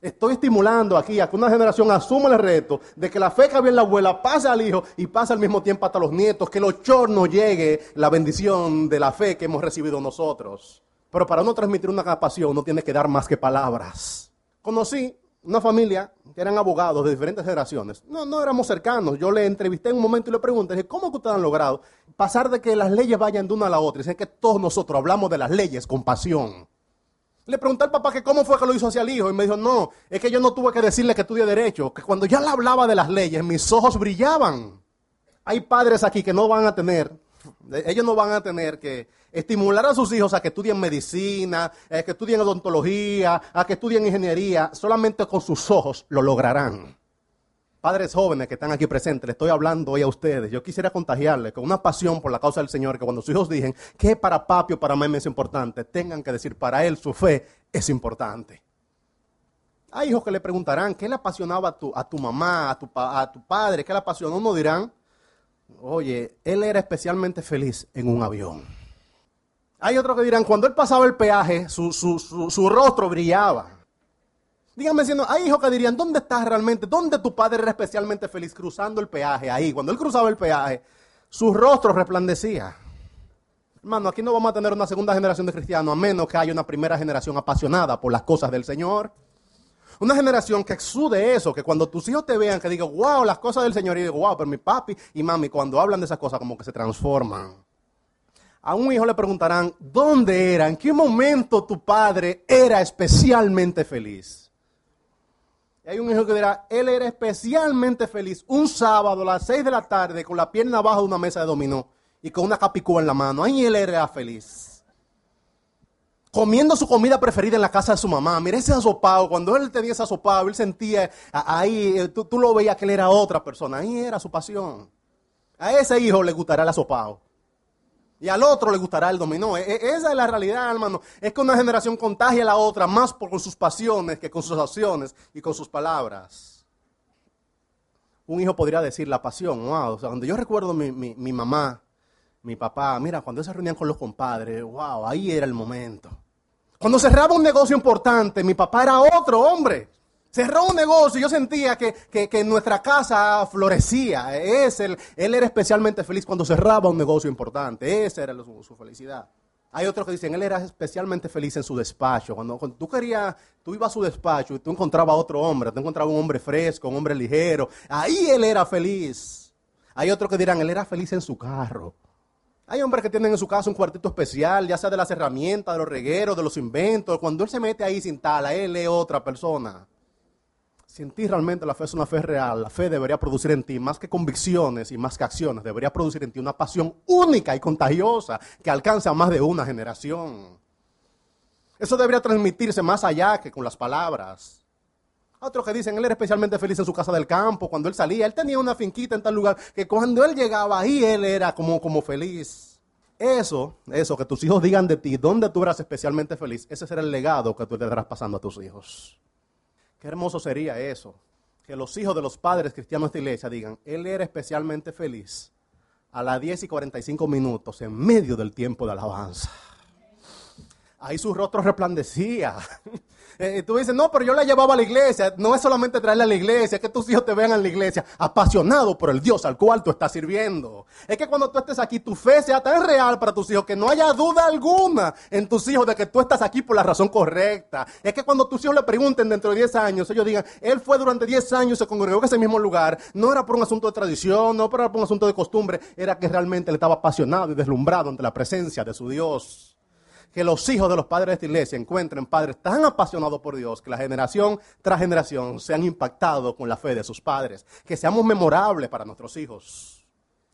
Estoy estimulando aquí a que una generación asuma el reto de que la fe que había en la abuela pase al hijo y pase al mismo tiempo hasta los nietos, que los chornos llegue la bendición de la fe que hemos recibido nosotros. Pero para no transmitir una pasión no tiene que dar más que palabras. Conocí una familia que eran abogados de diferentes generaciones. No, no éramos cercanos. Yo le entrevisté en un momento y le pregunté, ¿cómo que ustedes han logrado pasar de que las leyes vayan de una a la otra? Y que todos nosotros hablamos de las leyes con pasión. Le pregunté al papá que cómo fue que lo hizo hacia el hijo y me dijo, no, es que yo no tuve que decirle que estudie derecho, que cuando ya le hablaba de las leyes, mis ojos brillaban. Hay padres aquí que no van a tener, ellos no van a tener que estimular a sus hijos a que estudien medicina, a que estudien odontología, a que estudien ingeniería, solamente con sus ojos lo lograrán. Padres jóvenes que están aquí presentes, les estoy hablando hoy a ustedes. Yo quisiera contagiarles con una pasión por la causa del Señor, que cuando sus hijos digan que para papi o para mí es importante, tengan que decir para él su fe es importante. Hay hijos que le preguntarán, ¿qué le apasionaba a tu, a tu mamá, a tu, a tu padre? ¿Qué le apasionó? Uno dirán, oye, él era especialmente feliz en un avión. Hay otros que dirán, cuando él pasaba el peaje, su, su, su rostro brillaba. Díganme no, hay hijos que dirían, ¿dónde estás realmente? ¿Dónde tu padre era especialmente feliz cruzando el peaje? Ahí, cuando él cruzaba el peaje, su rostro resplandecía. Hermano, aquí no vamos a tener una segunda generación de cristianos, a menos que haya una primera generación apasionada por las cosas del Señor. Una generación que exude eso, que cuando tus hijos te vean, que digan, wow, las cosas del Señor, y digo, wow, pero mi papi y mami, cuando hablan de esas cosas, como que se transforman. A un hijo le preguntarán, ¿dónde era? ¿En qué momento tu padre era especialmente feliz? Y hay un hijo que dirá, él era especialmente feliz un sábado a las 6 de la tarde con la pierna abajo de una mesa de dominó y con una capicúa en la mano. Ahí él era feliz. Comiendo su comida preferida en la casa de su mamá. Mira ese asopado. Cuando él tenía ese asopado, él sentía ahí, eh, tú, tú lo veías que él era otra persona. Ahí era su pasión. A ese hijo le gustará el asopado. Y al otro le gustará el dominó. E, e, esa es la realidad, hermano. Es que una generación contagia a la otra más por sus pasiones que con sus acciones y con sus palabras. Un hijo podría decir la pasión. Wow, cuando yo recuerdo mi, mi, mamá, mi papá, mira, cuando se reunían con los compadres, wow, ahí era el momento. Cuando cerraba un negocio importante, mi papá era otro hombre. Cerró un negocio y yo sentía que, que, nuestra casa florecía. Es él era especialmente feliz cuando cerraba un negocio importante. Esa era su, felicidad. Hay otros que dicen, él era especialmente feliz en su despacho. Cuando, cuando, tú querías, tú ibas a su despacho y tú encontrabas a otro hombre, tú encontrabas un hombre fresco, un hombre ligero. Ahí él era feliz. Hay otros que dirán, él era feliz en su carro. Hay hombres que tienen en su casa un cuartito especial, ya sea de las herramientas, de los regueros, de los inventos. Cuando él se mete ahí sin tala, él es otra persona. Si en ti realmente la fe es una fe real, la fe debería producir en ti más que convicciones y más que acciones, debería producir en ti una pasión única y contagiosa que alcanza a más de una generación. Eso debería transmitirse más allá que con las palabras. Otros que dicen, él era especialmente feliz en su casa del campo, cuando él salía, él tenía una finquita en tal lugar, que cuando él llegaba ahí, él era como, como feliz. Eso, eso, que tus hijos digan de ti, dónde tú eras especialmente feliz, ese será el legado que tú le darás pasando a tus hijos. Qué hermoso sería eso, que los hijos de los padres cristianos de esta iglesia digan, él era especialmente feliz a las 10 y 45 minutos en medio del tiempo de alabanza. Ahí su rostro resplandecía. Eh, tú dices, no, pero yo la llevaba a la iglesia. No es solamente traerla a la iglesia, es que tus hijos te vean en la iglesia apasionado por el Dios al cual tú estás sirviendo. Es que cuando tú estés aquí, tu fe sea tan real para tus hijos que no haya duda alguna en tus hijos de que tú estás aquí por la razón correcta. Es que cuando tus hijos le pregunten dentro de 10 años, ellos digan, él fue durante 10 años, se congregó en ese mismo lugar. No era por un asunto de tradición, no era por un asunto de costumbre, era que realmente él estaba apasionado y deslumbrado ante la presencia de su Dios que los hijos de los padres de esta iglesia encuentren padres tan apasionados por Dios que la generación tras generación sean impactados con la fe de sus padres, que seamos memorables para nuestros hijos.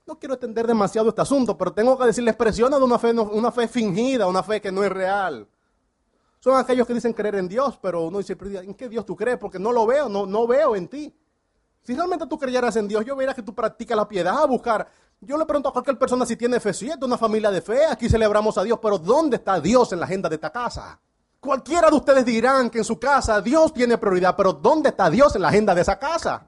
No quiero extender demasiado este asunto, pero tengo que decir la expresión de una fe, una fe fingida, una fe que no es real. Son aquellos que dicen creer en Dios, pero uno dice, ¿en qué Dios tú crees? Porque no lo veo, no, no veo en ti. Si realmente tú creyeras en Dios, yo vería que tú practicas la piedad, a buscar yo le pregunto a cualquier persona si tiene fe. Si es de una familia de fe, aquí celebramos a Dios, pero ¿dónde está Dios en la agenda de esta casa? Cualquiera de ustedes dirán que en su casa Dios tiene prioridad, pero ¿dónde está Dios en la agenda de esa casa?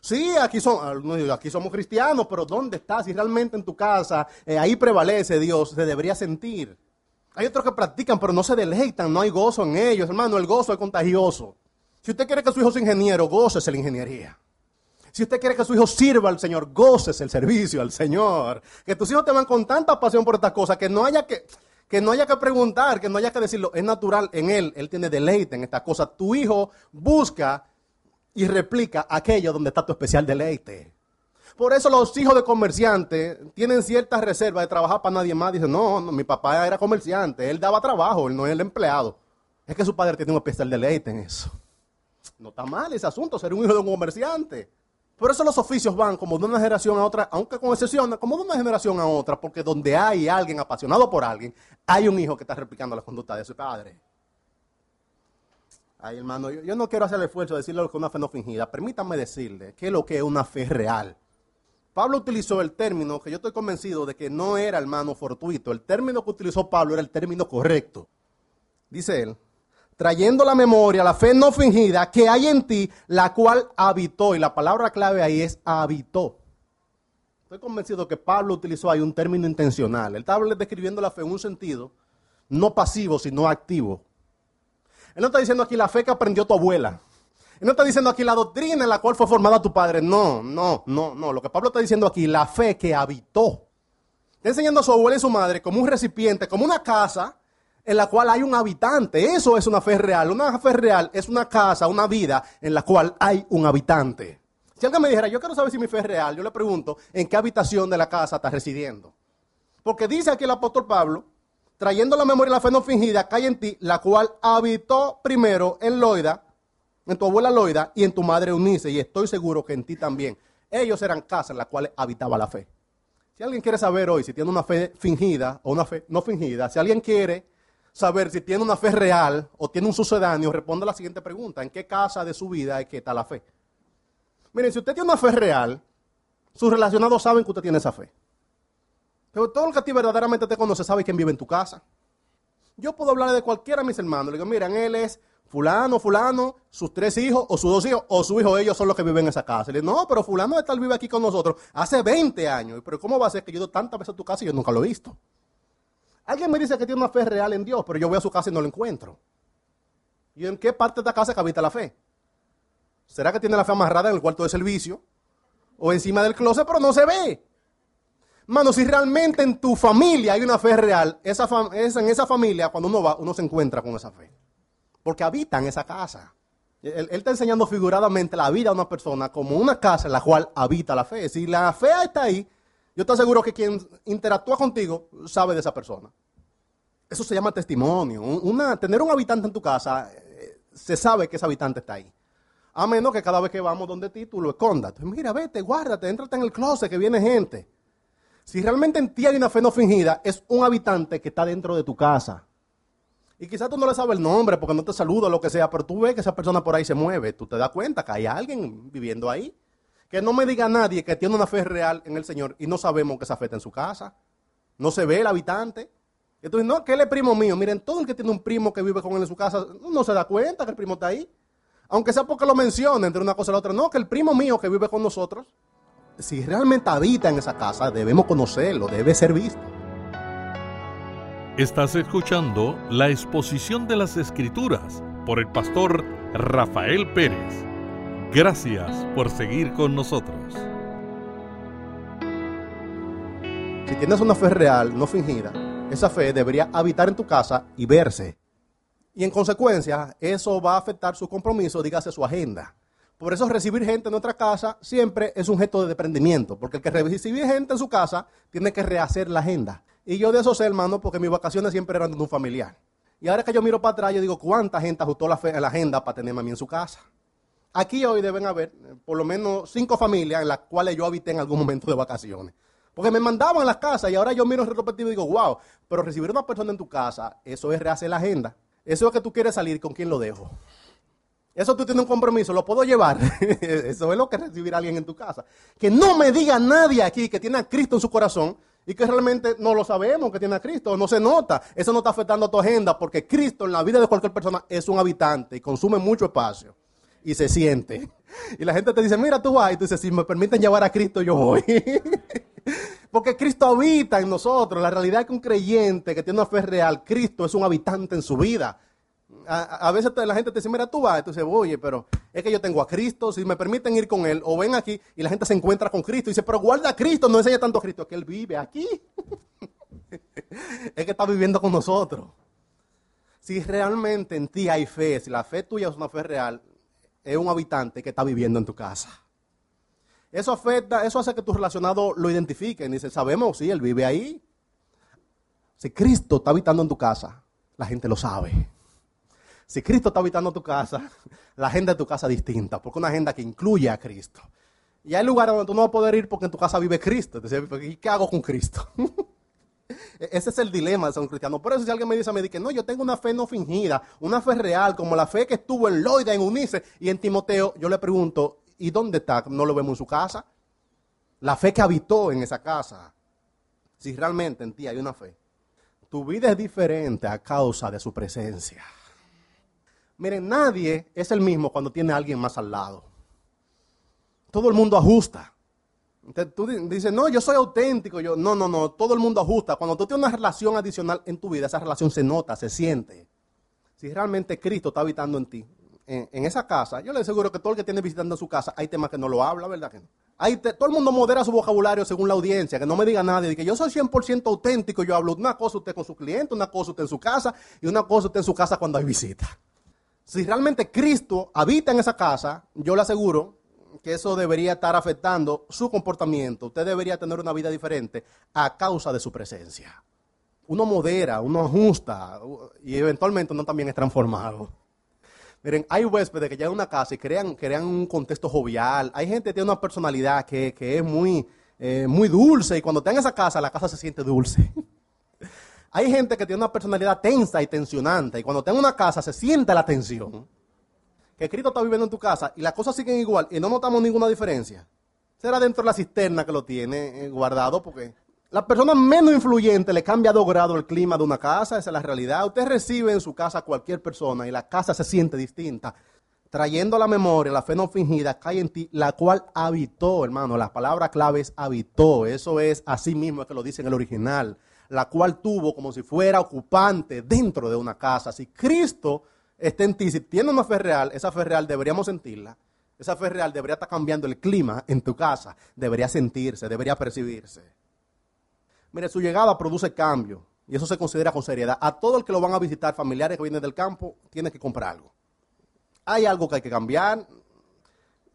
Sí, aquí, son, aquí somos cristianos, pero ¿dónde está? Si realmente en tu casa eh, ahí prevalece Dios, se debería sentir. Hay otros que practican, pero no se deleitan, no hay gozo en ellos, hermano, el gozo es contagioso. Si usted quiere que su hijo sea ingeniero, goce la ingeniería. Si usted quiere que su hijo sirva al Señor, goces el servicio al Señor. Que tus hijos te van con tanta pasión por estas cosas que no haya que, que no haya que preguntar, que no haya que decirlo. Es natural en él, él tiene deleite en estas cosas. Tu hijo busca y replica aquello donde está tu especial deleite. Por eso los hijos de comerciantes tienen cierta reserva de trabajar para nadie más. Dicen, no, no, mi papá era comerciante, él daba trabajo, él no es el empleado. Es que su padre tiene un especial deleite en eso. No está mal ese asunto, ser un hijo de un comerciante. Por eso los oficios van como de una generación a otra, aunque con excepción, como de una generación a otra, porque donde hay alguien apasionado por alguien, hay un hijo que está replicando la conducta de su padre. Ay, hermano, yo, no quiero hacer el esfuerzo de decirle lo que es una fe no fingida. Permítanme decirle qué es lo que es una fe real. Pablo utilizó el término que yo estoy convencido de que no era hermano fortuito. El término que utilizó Pablo era el término correcto. Dice él, trayendo la memoria, la fe no fingida que hay en ti, la cual habitó. Y la palabra clave ahí es habitó. Estoy convencido que Pablo utilizó ahí un término intencional. Él estaba describiendo la fe en un sentido no pasivo, sino activo. Él no está diciendo aquí la fe que aprendió tu abuela. Él no está diciendo aquí la doctrina en la cual fue formada tu padre. No, no, no, no. Lo que Pablo está diciendo aquí, la fe que habitó. Está enseñando a su abuela y su madre como un recipiente, como una casa en la cual hay un habitante. Eso es una fe real. Una fe real es una casa, una vida en la cual hay un habitante. Si alguien me dijera, yo quiero saber si mi fe es real, yo le pregunto, ¿en qué habitación de la casa está residiendo? Porque dice aquí el apóstol Pablo, trayendo la memoria la fe no fingida hay en ti, la cual habitó primero en Loida, en tu abuela Loida y en tu madre Unice, y estoy seguro que en ti también. Ellos eran casas en las cuales habitaba la fe. Si alguien quiere saber hoy si tiene una fe fingida o una fe no fingida, si alguien quiere saber si tiene una fe real o tiene un sucedáneo, responde a la siguiente pregunta. ¿En qué casa de su vida es que está la fe? Miren, si usted tiene una fe real, sus relacionados saben que usted tiene esa fe. Pero todo el que a ti verdaderamente te conoce sabe quién vive en tu casa. Yo puedo hablar de cualquiera de mis hermanos. Le digo, miren, él es fulano, fulano, sus tres hijos o sus dos hijos o su hijo, ellos son los que viven en esa casa. Le digo, no, pero fulano de tal vive aquí con nosotros hace 20 años. Pero ¿cómo va a ser que yo doy tantas veces a tu casa y yo nunca lo he visto? Alguien me dice que tiene una fe real en Dios, pero yo voy a su casa y no lo encuentro. ¿Y en qué parte de la casa habita la fe? ¿Será que tiene la fe amarrada en el cuarto de servicio? ¿O encima del closet, pero no se ve? Mano, si realmente en tu familia hay una fe real, esa es en esa familia, cuando uno va, uno se encuentra con esa fe. Porque habita en esa casa. Él, está enseñando figuradamente la vida de una persona como una casa en la cual habita la fe. Si la fe está ahí, yo estoy seguro que quien interactúa contigo sabe de esa persona. Eso se llama testimonio. Tener un habitante en tu casa, eh, se sabe que ese habitante está ahí. A menos que cada vez que vamos donde ti, tú lo escondas. mira, vete, guárdate, entrate en el closet que viene gente. Si realmente en ti hay una fe no fingida, es un habitante que está dentro de tu casa. Y quizás tú no le sabes el nombre porque no te saluda o lo que sea, pero tú ves que esa persona por ahí se mueve. Tú te das cuenta que hay alguien viviendo ahí. Que no me diga nadie que tiene una fe real en el Señor y no sabemos que esa fe está en su casa. No se ve el habitante. Entonces, no, que él es primo mío. Miren, todo el que tiene un primo que vive con él en su casa no se da cuenta que el primo está ahí. Aunque sea porque lo menciona entre una cosa y la otra. No, que el primo mío que vive con nosotros si realmente habita en esa casa, debemos conocerlo, debe ser visto. Estás escuchando la exposición de las Escrituras por el pastor Rafael Pérez. Gracias por seguir con nosotros. Si tienes una fe real, no fingida, esa fe debería habitar en tu casa y verse. Y en consecuencia, eso va a afectar su compromiso, dígase su agenda. Por eso recibir gente en nuestra casa siempre es un gesto de desprendimiento, porque el que recibe gente en su casa tiene que rehacer la agenda. Y yo de eso sé, hermano, porque mis vacaciones siempre eran de un familiar. Y ahora que yo miro para atrás, yo digo, ¿cuánta gente ajustó la, la agenda para tenerme a mí en su casa? Aquí hoy deben haber eh, por lo menos cinco familias en las cuales yo habité en algún momento de vacaciones. Porque me mandaban a las casas y ahora yo miro en retrospectiva y digo, wow, pero recibir a una persona en tu casa, eso es rehacer la agenda. Eso es que tú quieres salir, ¿con quién lo dejo? Eso tú tienes un compromiso, lo puedo llevar. Eso es lo que recibir a alguien en tu casa. Que no me diga nadie aquí que tiene a Cristo en su corazón y que realmente no lo sabemos que tiene a Cristo, no se nota. Eso no está afectando a tu agenda porque Cristo en la vida de cualquier persona es un habitante y consume mucho espacio y se siente. Y la gente te dice, mira, tú vas y tú dices, si me permiten llevar a Cristo, yo voy. porque Cristo habita en nosotros. La realidad es que un creyente que tiene una fe real, Cristo es un habitante en su vida a, veces la gente te dice, mira, tú vas, y tú dices, oye, pero es que yo tengo a Cristo, si me permiten ir con Él, o ven aquí, y la gente se encuentra con Cristo, y dice, pero guarda a Cristo, no enseña tanto a Cristo, que Él vive aquí. es que está viviendo con nosotros. Si realmente en ti hay fe, si la fe tuya es una fe real, es un habitante que está viviendo en tu casa. Eso afecta, eso hace que tus relacionados lo identifiquen. Dicen, sabemos, sí, Él vive ahí. Si Cristo está habitando en tu casa, la gente lo sabe. Si Cristo está habitando tu casa, la agenda de tu casa es distinta, porque una agenda que incluye a Cristo. Y hay lugares donde tú no vas a poder ir porque en tu casa vive Cristo. Entonces, ¿y qué hago con Cristo? Ese es el dilema de ser cristiano. Por eso si alguien me dice mí que no, yo tengo una fe no fingida, una fe real, como la fe que estuvo en Loida, en Unice y en Timoteo, yo le pregunto, ¿y dónde está? ¿No lo vemos en su casa? La fe que habitó en esa casa. Si realmente en ti hay una fe. Tu vida es diferente a causa de su presencia. Miren, nadie es el mismo cuando tiene a alguien más al lado. Todo el mundo ajusta. Entonces, tú dices, no, yo soy auténtico. Yo, no, no, no, todo el mundo ajusta. Cuando tú tienes una relación adicional en tu vida, esa relación se nota, se siente. Si realmente Cristo está habitando en ti, en, esa casa, yo le aseguro que todo el que tiene visitando su casa, hay temas que no lo habla, ¿verdad que no? Hay todo el mundo modera su vocabulario según la audiencia, que no me diga nadie, que yo soy 100% auténtico, yo hablo una cosa usted con su cliente, una cosa usted en su casa y una cosa usted en su casa cuando hay visita. Si realmente Cristo habita en esa casa, yo le aseguro que eso debería estar afectando su comportamiento. Usted debería tener una vida diferente a causa de su presencia. Uno modera, uno ajusta y eventualmente uno también es transformado. Miren, hay huéspedes que llegan a una casa y crean, crean un contexto jovial. Hay gente que tiene una personalidad que, es muy, eh, muy dulce y cuando está en esa casa, la casa se siente dulce. Hay gente que tiene una personalidad tensa y tensionante y cuando está en una casa se siente la tensión. Que Cristo está viviendo en tu casa y las cosas siguen igual y no notamos ninguna diferencia. Será dentro de la cisterna que lo tiene eh, guardado porque la persona menos influyente le cambia dos grados el clima de una casa, esa es la realidad. Usted recibe en su casa a cualquier persona y la casa se siente distinta. Trayendo a la memoria la fe no fingida cae en ti, la cual habitó, hermano. La palabra clave es habitó. Eso es así mismo que lo dice en el original la cual tuvo como si fuera ocupante dentro de una casa. Si Cristo está en ti, si tiene una fe real, esa fe real deberíamos sentirla. Esa fe real debería estar cambiando el clima en tu casa, debería sentirse, debería percibirse. Mire, su llegada produce cambio y eso se considera con seriedad. A todo el que lo van a visitar, familiares que vienen del campo, tiene que comprar algo. Hay algo que hay que cambiar.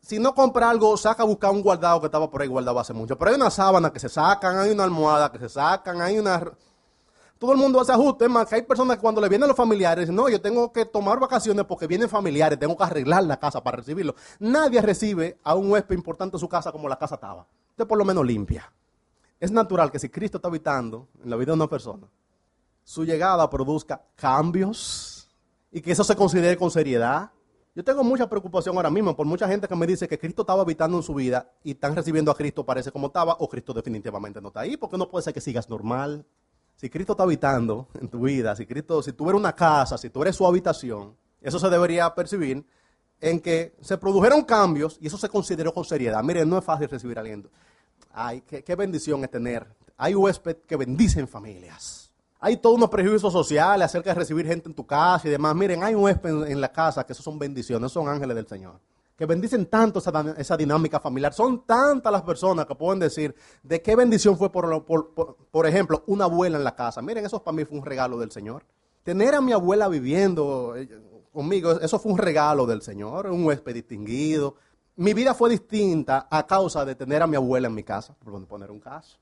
Si no compra algo, saca a buscar un guardado que estaba por ahí guardado hace mucho. Pero hay una sábana que se sacan, hay una almohada que se sacan, hay una... Todo el mundo hace ajustes, más que hay personas que cuando le vienen los familiares no, yo tengo que tomar vacaciones porque vienen familiares, tengo que arreglar la casa para recibirlo. Nadie recibe a un huésped importante en su casa como la casa estaba. Usted por lo menos limpia. Es natural que si Cristo está habitando en la vida de una persona, su llegada produzca cambios y que eso se considere con seriedad. Yo tengo mucha preocupación ahora mismo por mucha gente que me dice que Cristo estaba habitando en su vida y están recibiendo a Cristo parece como estaba o Cristo definitivamente no está ahí porque no puede ser que sigas normal. Si Cristo está habitando en tu vida, si Cristo, si tú eres una casa, si tú eres su habitación, eso se debería percibir en que se produjeron cambios y eso se consideró con seriedad. Miren, no es fácil recibir a alguien. Ay, qué, bendición es tener. Hay huésped que bendicen familias. Hay todos unos prejuicios sociales acerca de recibir gente en tu casa y demás. Miren, hay huésped en, la casa que esos son bendiciones, son ángeles del Señor. Que bendicen tanto esa, dinámica familiar. Son tantas las personas que pueden decir de qué bendición fue, por, por ejemplo, una abuela en la casa. Miren, eso para mí fue un regalo del Señor. Tener a mi abuela viviendo eh, conmigo, eso fue un regalo del Señor, un huésped distinguido mi vida fue distinta a causa de tener a mi abuela en mi casa, por poner un caso.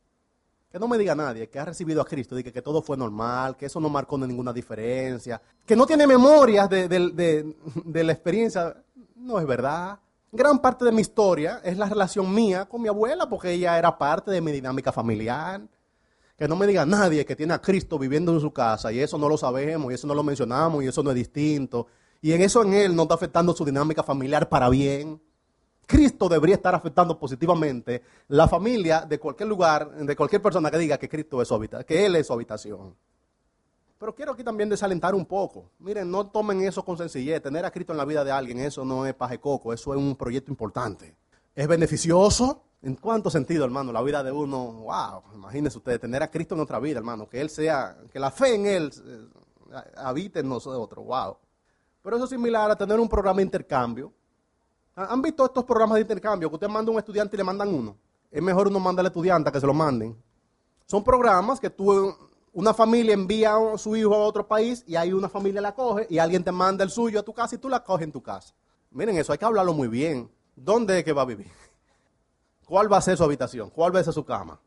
Que no me diga nadie que ha recibido a Cristo, diga que todo fue normal, que eso no marcó ninguna diferencia, que no tiene memorias de, la experiencia. No es verdad. Gran parte de mi historia es la relación mía con mi abuela, porque ella era parte de mi dinámica familiar. Que no me diga nadie que tiene a Cristo viviendo en su casa, y eso no lo sabemos, y eso no lo mencionamos, y eso no es distinto. Y en eso en él no está afectando su dinámica familiar para bien. Cristo debería estar afectando positivamente la familia de cualquier lugar, de cualquier persona que diga que Cristo es su habitación, que Él es su habitación. Pero quiero aquí también desalentar un poco. Miren, no tomen eso con sencillez. Tener a Cristo en la vida de alguien, eso no es paje coco, eso es un proyecto importante. ¿Es beneficioso? ¿En cuánto sentido, hermano? La vida de uno, wow, imagínense ustedes, tener a Cristo en nuestra vida, hermano, que Él sea, que la fe en Él eh, habite en nosotros, wow. Pero eso es similar a tener un programa de intercambio ¿Han visto estos programas de intercambio que usted manda a un estudiante y le mandan uno? Es mejor uno manda al estudiante que se lo manden. Son programas que tú, una familia envía a su hijo a otro país y ahí una familia la coge y alguien te manda el suyo a tu casa y tú la coges en tu casa. Miren eso, hay que hablarlo muy bien. ¿Dónde es que va a vivir? ¿Cuál va a ser su habitación? ¿Cuál va a ser su cama?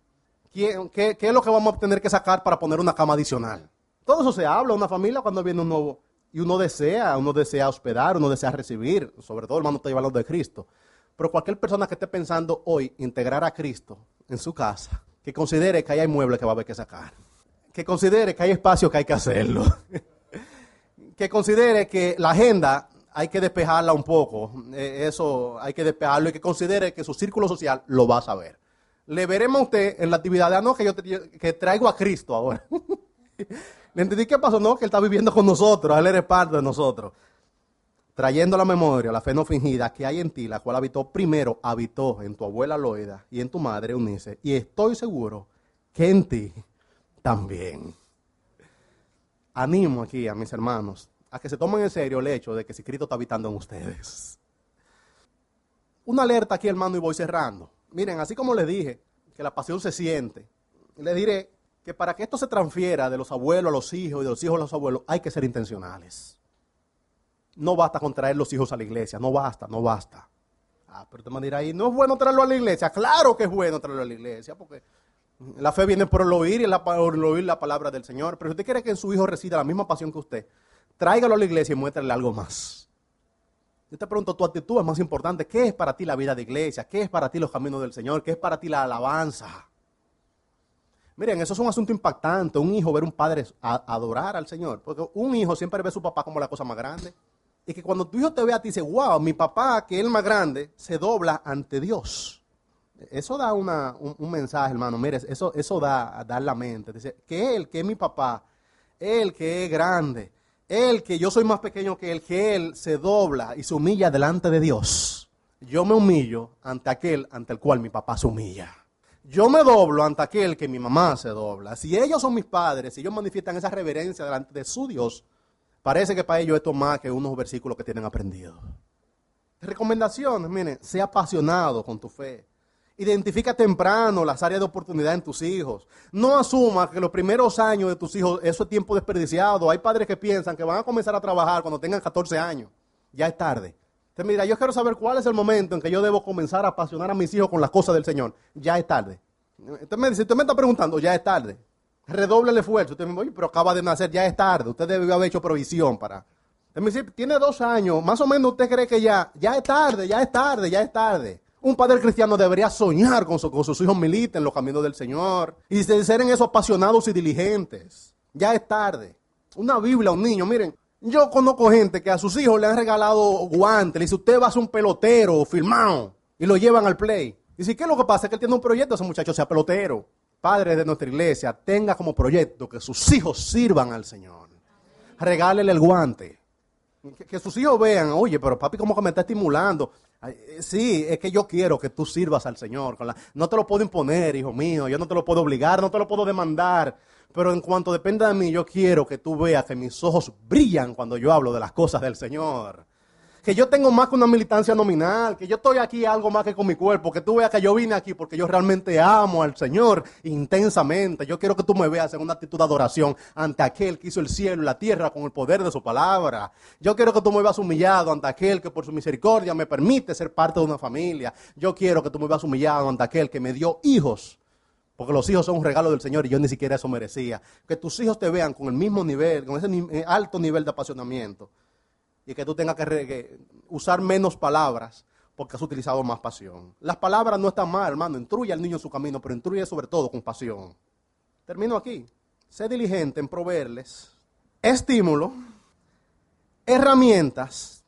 qué, ¿Qué es lo que vamos a tener que sacar para poner una cama adicional? Todo eso se habla una familia cuando viene un nuevo, y uno desea, uno desea hospedar, uno desea recibir, sobre todo hermano estoy hablando de Cristo. Pero cualquier persona que esté pensando hoy integrar a Cristo en su casa, que considere que hay muebles que va a haber que sacar, que considere que hay espacio que hay que hacerlo, que considere que la agenda hay que despejarla un poco, eh, eso hay que despejarlo y que considere que su círculo social lo va a saber. Le veremos a usted en la actividad de, ah, no, que yo traigo a Cristo ahora. ¿Le entendí qué pasó? No, que Él está viviendo con nosotros, Él eres parte de nosotros. Trayendo a la memoria la fe no fingida que hay en ti, la cual habitó primero, habitó en tu abuela Loida y en tu madre Eunice. Y estoy seguro que en ti también. Animo aquí a mis hermanos a que se tomen en serio el hecho de que si Cristo está habitando en ustedes. Una alerta aquí, hermano, y voy cerrando. Miren, así como les dije, que la pasión se siente, les diré que para que esto se transfiera de los abuelos a los hijos y de los hijos a los abuelos, hay que ser intencionales. No basta con traer los hijos a la iglesia, no basta, no basta. Ah, pero te dirá ahí, no es bueno traerlo a la iglesia. Claro que es bueno traerlo a la iglesia, porque la fe viene por el oír y la, por oír la palabra del Señor. Pero si usted quiere que en su hijo resida la misma pasión que usted, tráigalo a la iglesia y muéstrale algo más. Yo te pregunto, tu actitud es más importante. ¿Qué es para ti la vida de iglesia? ¿Qué es para ti los caminos del Señor? ¿Qué es para ti la alabanza? Miren, eso es un asunto impactante. Un hijo ver un padre adorar al Señor. Porque un hijo siempre ve a su papá como la cosa más grande. Y que cuando tu hijo te ve a ti, dice, wow, mi papá, que es el más grande, se dobla ante Dios. Eso da una, un, mensaje, hermano. Mire, eso, eso da, dar la mente. Dice, que él, que es mi papá, él que es grande, él que yo soy más pequeño que él, que él se dobla y se humilla delante de Dios. Yo me humillo ante aquel ante el cual mi papá se humilla. Yo me doblo ante aquel que mi mamá se dobla. Si ellos son mis padres, si ellos manifiestan esa reverencia delante de su Dios, parece que para ellos esto es más que unos versículos que tienen aprendido. Recomendaciones, miren, sea apasionado con tu fe. Identifica temprano las áreas de oportunidad en tus hijos. No asuma que los primeros años de tus hijos, eso es tiempo desperdiciado. Hay padres que piensan que van a comenzar a trabajar cuando tengan 14 años. Ya es tarde. Entonces, mira, yo quiero saber cuál es el momento en que yo debo comenzar a apasionar a mis hijos con las cosas del Señor. Ya es tarde. Usted me dice, usted me está preguntando, ya es tarde. Redoble el esfuerzo. Usted me dice, pero acaba de nacer, ya es tarde. Usted debe haber hecho provisión para. Me dice, tiene dos años, más o menos usted cree que ya, ya es tarde, ya es tarde, ya es tarde. Un padre cristiano debería soñar con, sus hijos militen los caminos del Señor y ser en esos apasionados y diligentes. Ya es tarde. Una Biblia un niño, miren, yo conozco gente que a sus hijos le han regalado guantes, le dice, usted va a ser un pelotero firmado y lo llevan al play. Dice, ¿qué es lo que pasa? Es que él tiene un proyecto, ese muchacho sea pelotero. Padre de nuestra iglesia, tenga como proyecto que sus hijos sirvan al Señor. Regálele el guante. Que, que sus hijos vean, oye, pero papi como que me está estimulando. Eh, sí, es que yo quiero que tú sirvas al Señor. no te lo puedo imponer, hijo mío. Yo no te lo puedo obligar, no te lo puedo demandar. Pero en cuanto dependa de mí, yo quiero que tú veas que mis ojos brillan cuando yo hablo de las cosas del Señor que yo tengo más que una militancia nominal, que yo estoy aquí algo más que con mi cuerpo, que tú veas que yo vine aquí porque yo realmente amo al Señor intensamente. Yo quiero que tú me veas en una actitud de adoración ante aquel que hizo el cielo y la tierra con el poder de su palabra. Yo quiero que tú me veas humillado ante aquel que por su misericordia me permite ser parte de una familia. Yo quiero que tú me veas humillado ante aquel que me dio hijos. Porque los hijos son un regalo del Señor y yo ni siquiera eso merecía. Que tus hijos te vean con el mismo nivel, con ese eh, alto nivel de apasionamiento y que tú tengas que, usar menos palabras porque has utilizado más pasión. Las palabras no están mal, hermano. Intruye al niño en su camino, pero intruye sobre todo con pasión. Termino aquí. Sé diligente en proveerles estímulo, herramientas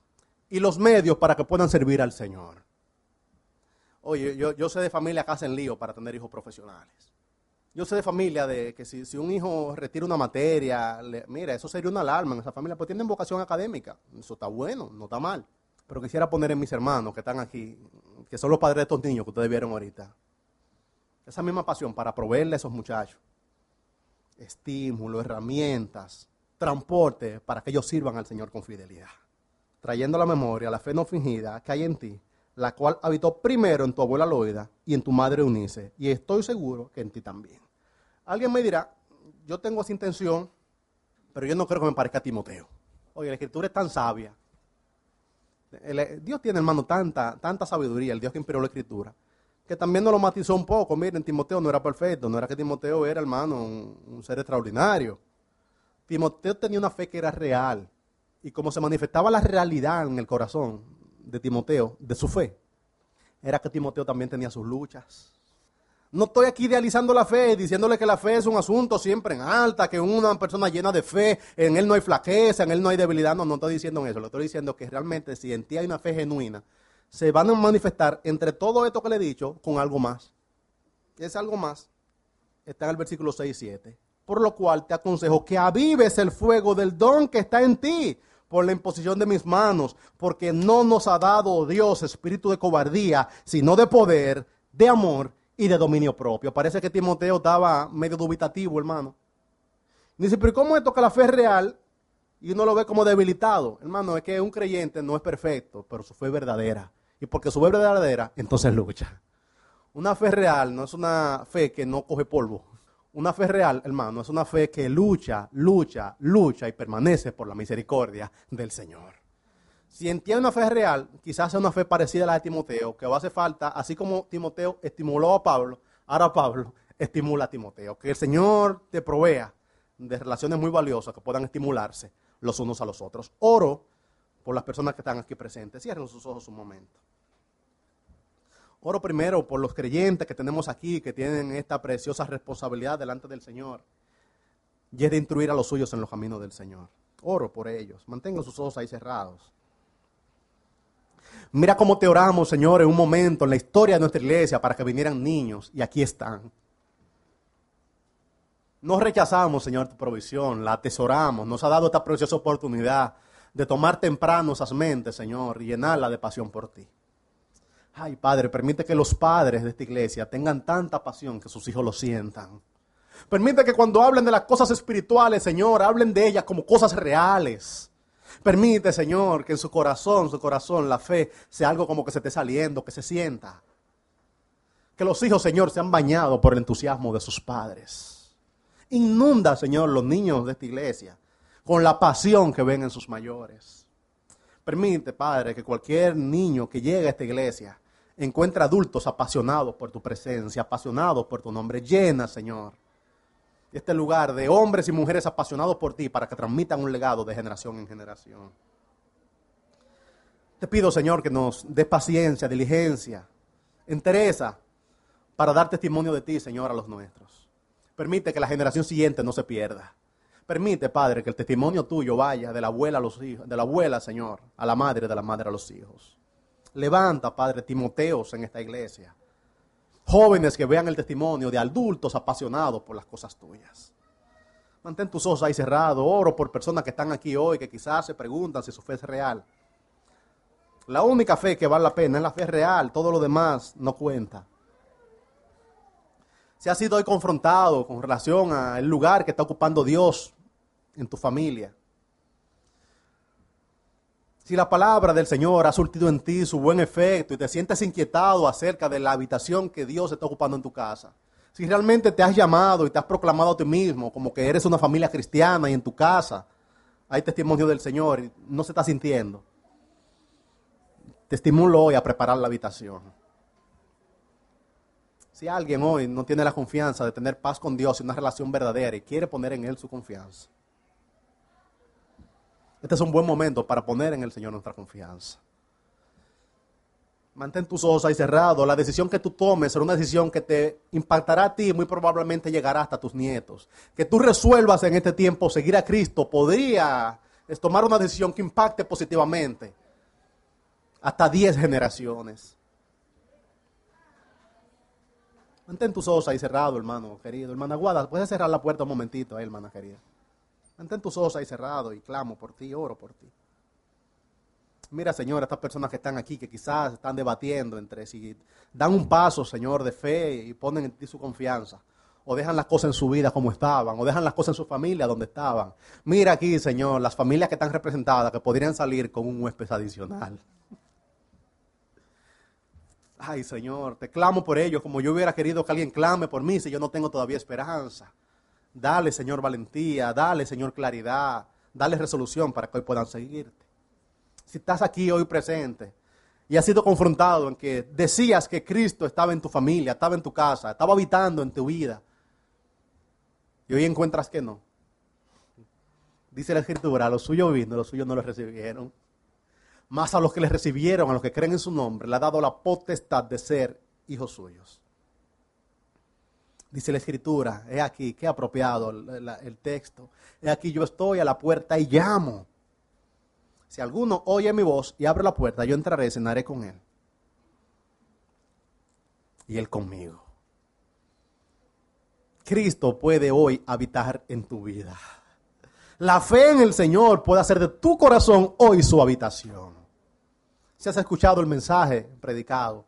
y los medios para que puedan servir al Señor. Oye, yo, yo sé de familia que hacen lío para tener hijos profesionales. Yo sé de familia de que si, un hijo retira una materia, mira, eso sería una alarma en esa familia, pues tienen vocación académica. Eso está bueno, no está mal. Pero quisiera poner en mis hermanos que están aquí, que son los padres de estos niños que ustedes vieron ahorita, esa misma pasión para proveerle a esos muchachos estímulo, herramientas, transporte para que ellos sirvan al Señor con fidelidad. Trayendo a la memoria la fe no fingida que hay en ti la cual habitó primero en tu abuela Loida y en tu madre Unice, y estoy seguro que en ti también. Alguien me dirá, yo tengo esa intención, pero yo no creo que me parezca a Timoteo. Oye, la escritura es tan sabia. Eh, Dios tiene, hermano, tanta, tanta sabiduría, el Dios que inspiró la escritura, que también nos lo matizó un poco. Miren, Timoteo no era perfecto, no era que Timoteo era, hermano, un ser extraordinario. Timoteo tenía una fe que era real. Y como se manifestaba la realidad en el corazón, de Timoteo, de su fe, era que Timoteo también tenía sus luchas. No estoy aquí idealizando la fe, diciéndole que la fe es un asunto siempre en alta, que una persona llena de fe, en él no hay flaqueza, en él no hay debilidad. No, no estoy diciendo eso. Lo estoy diciendo que realmente si en ti hay una fe genuina, se van a manifestar entre todo esto que le he dicho con algo más. Es algo más. Está en el versículo 6 y 7. Por lo cual te aconsejo que avives el fuego del don que está en ti por la imposición de mis manos, porque no nos ha dado Dios espíritu de cobardía, sino de poder, de amor y de dominio propio. Parece que Timoteo estaba medio dubitativo, hermano. Dice, pero ¿cómo es que la fe real y uno lo ve como debilitado? Hermano, es que un creyente no es perfecto, pero su fe es verdadera. Y porque su fe es verdadera, entonces lucha. Una fe real no es una fe que no coge polvo. Una fe real, hermano, es una fe que lucha, lucha, lucha y permanece por la misericordia del Señor. Si entiende una fe real, quizás sea una fe parecida a la de Timoteo, que va a hacer falta, así como Timoteo estimuló a Pablo, ahora Pablo estimula a Timoteo. Que el Señor te provea de relaciones muy valiosas que puedan estimularse los unos a los otros. Oro por las personas que están aquí presentes. Cierren sus ojos un momento. Oro primero por los creyentes que tenemos aquí, que tienen esta preciosa responsabilidad delante del Señor. Y es de instruir a los suyos en los caminos del Señor. Oro por ellos. Mantengan sus ojos ahí cerrados. Mira cómo te oramos, Señor, en un momento en la historia de nuestra iglesia para que vinieran niños. Y aquí están. No rechazamos, Señor, tu provisión. La atesoramos. Nos ha dado esta preciosa oportunidad de tomar temprano esas mentes, Señor, y llenarla de pasión por ti. Ay, Padre, permite que los padres de esta iglesia tengan tanta pasión que sus hijos lo sientan. Permite que cuando hablen de las cosas espirituales, Señor, hablen de ellas como cosas reales. Permite, Señor, que en su corazón, su corazón, la fe sea algo como que se esté saliendo, que se sienta. Que los hijos, Señor, se han bañado por el entusiasmo de sus padres. Inunda, Señor, los niños de esta iglesia con la pasión que ven en sus mayores. Permite, Padre, que cualquier niño que llegue a esta iglesia encuentre adultos apasionados por tu presencia, apasionados por tu nombre. Llena, Señor, este lugar de hombres y mujeres apasionados por ti para que transmitan un legado de generación en generación. Te pido, Señor, que nos dé paciencia, diligencia, entereza para dar testimonio de ti, Señor, a los nuestros. Permite que la generación siguiente no se pierda. Permite, Padre, que el testimonio tuyo vaya de la abuela a los hijos, de la abuela, Señor, a la madre, de la madre a los hijos. Levanta, Padre, Timoteos en esta iglesia. Jóvenes que vean el testimonio de adultos apasionados por las cosas tuyas. Mantén tus ojos ahí cerrados. Oro por personas que están aquí hoy que quizás se preguntan si su fe es real. La única fe que vale la pena es la fe real. Todo lo demás no cuenta. Si has sido hoy confrontado con relación al lugar que está ocupando Dios en tu familia. Si la palabra del Señor ha surtido en ti su buen efecto y te sientes inquietado acerca de la habitación que Dios está ocupando en tu casa. Si realmente te has llamado y te has proclamado a ti mismo como que eres una familia cristiana y en tu casa hay testimonio del Señor y no se está sintiendo. Te estimulo hoy a preparar la habitación. Si alguien hoy no tiene la confianza de tener paz con Dios y una relación verdadera y quiere poner en Él su confianza, este es un buen momento para poner en el Señor nuestra confianza. Mantén tus ojos ahí cerrados. La decisión que tú tomes será una decisión que te impactará a ti y muy probablemente llegará hasta tus nietos. Que tú resuelvas en este tiempo seguir a Cristo podría tomar una decisión que impacte positivamente hasta 10 generaciones. Mantén tus ojos ahí cerrados, hermano querido. Hermana Guada, puedes cerrar la puerta un momentito, ahí, hermana querida. Mantén tus ojos ahí cerrados y clamo por ti, oro por ti. Mira, Señor, estas personas que están aquí, que quizás están debatiendo entre si dan un paso, Señor, de fe y ponen en ti su confianza. O dejan las cosas en su vida como estaban, o dejan las cosas en su familia donde estaban. Mira aquí, Señor, las familias que están representadas, que podrían salir con un huésped adicional. Ay, Señor, te clamo por ellos como yo hubiera querido que alguien clame por mí si yo no tengo todavía esperanza. Dale, Señor, valentía, dale, Señor, claridad, dale resolución para que hoy puedan seguirte. Si estás aquí hoy presente y has sido confrontado en que decías que Cristo estaba en tu familia, estaba en tu casa, estaba habitando en tu vida, y hoy encuentras que no. Dice la Escritura, los suyos vino, los suyos no los recibieron. Más a los que les recibieron, a los que creen en su nombre, le ha dado la potestad de ser hijos suyos. Dice la escritura, he aquí, qué apropiado el, texto. He aquí yo estoy a la puerta y llamo. Si alguno oye mi voz y abre la puerta, yo entraré y cenaré con él. Y él conmigo. Cristo puede hoy habitar en tu vida. La fe en el Señor puede hacer de tu corazón hoy su habitación. Si has escuchado el mensaje predicado,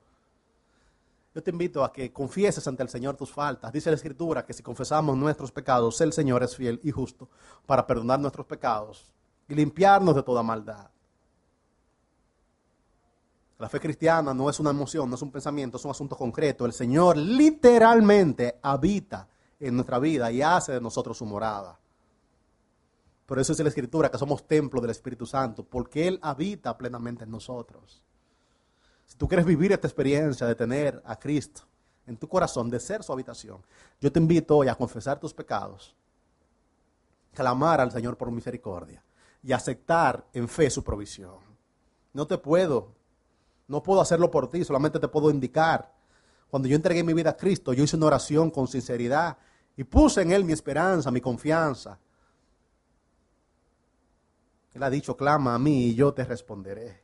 yo te invito a que confieses ante el Señor tus faltas. Dice la Escritura que si confesamos nuestros pecados, el Señor es fiel y justo para perdonar nuestros pecados y limpiarnos de toda maldad. La fe cristiana no es una emoción, no es un pensamiento, es un asunto concreto. El Señor literalmente habita en nuestra vida y hace de nosotros su morada. Por eso dice la Escritura que somos templo del Espíritu Santo, porque Él habita plenamente en nosotros. Si tú quieres vivir esta experiencia de tener a Cristo en tu corazón, de ser su habitación, yo te invito hoy a confesar tus pecados, clamar al Señor por misericordia y aceptar en fe su provisión. No te puedo, no puedo hacerlo por ti, solamente te puedo indicar. Cuando yo entregué mi vida a Cristo, yo hice una oración con sinceridad y puse en Él mi esperanza, mi confianza. Él ha dicho, clama a mí y yo te responderé.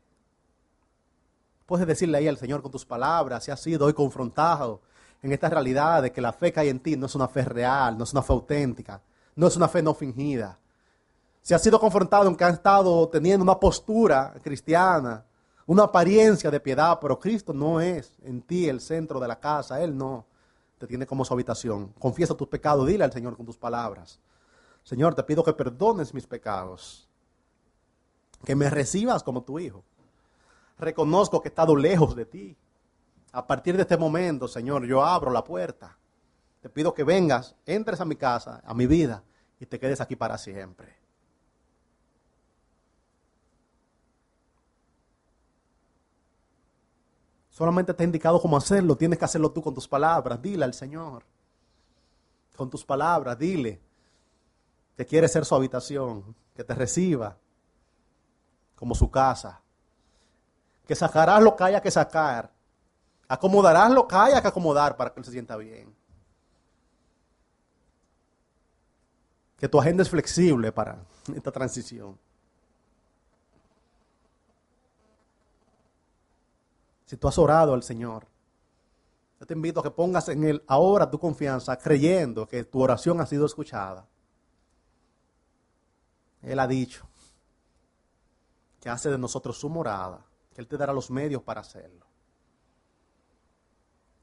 Puedes decirle ahí al Señor con tus palabras, si has sido hoy confrontado en esta realidad de que la fe que hay en ti no es una fe real, no es una fe auténtica, no es una fe no fingida. Si has sido confrontado en que has estado teniendo una postura cristiana, una apariencia de piedad, pero Cristo no es en ti el centro de la casa, Él no te tiene como su habitación. Confiesa tus pecados, dile al Señor con tus palabras. Señor, te pido que perdones mis pecados, que me recibas como tu hijo reconozco que he estado lejos de ti, A partir de este momento, Señor, yo abro la puerta. Te pido que vengas, entres a mi casa, a mi vida, y te quedes aquí para siempre. Solamente te he indicado cómo hacerlo. Tienes que hacerlo tú con tus palabras. Dile al Señor. Con tus palabras, dile que quiere ser su habitación, que te reciba como su casa. Que sacarás lo que haya que sacar. Acomodarás lo que haya que acomodar para que él se sienta bien. Que tu agenda es flexible para esta transición. Si tú has orado al Señor, yo te invito a que pongas en Él ahora tu confianza, creyendo que tu oración ha sido escuchada. Él ha dicho que hace de nosotros su morada, que Él te dará los medios para hacerlo.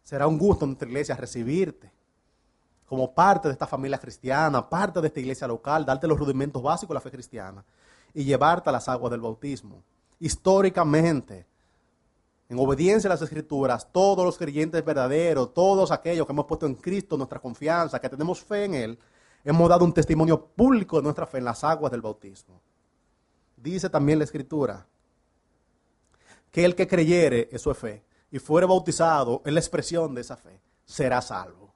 Será un gusto en nuestra iglesia recibirte como parte de esta familia cristiana, parte de esta iglesia local, darte los rudimentos básicos de la fe cristiana y llevarte a las aguas del bautismo. Históricamente, en obediencia a las escrituras, todos los creyentes verdaderos, todos aquellos que hemos puesto en Cristo nuestra confianza, que tenemos fe en Él, hemos dado un testimonio público de nuestra fe en las aguas del bautismo. Dice también la escritura que el que creyere, eso es fe, y fuere bautizado en la expresión de esa fe, será salvo.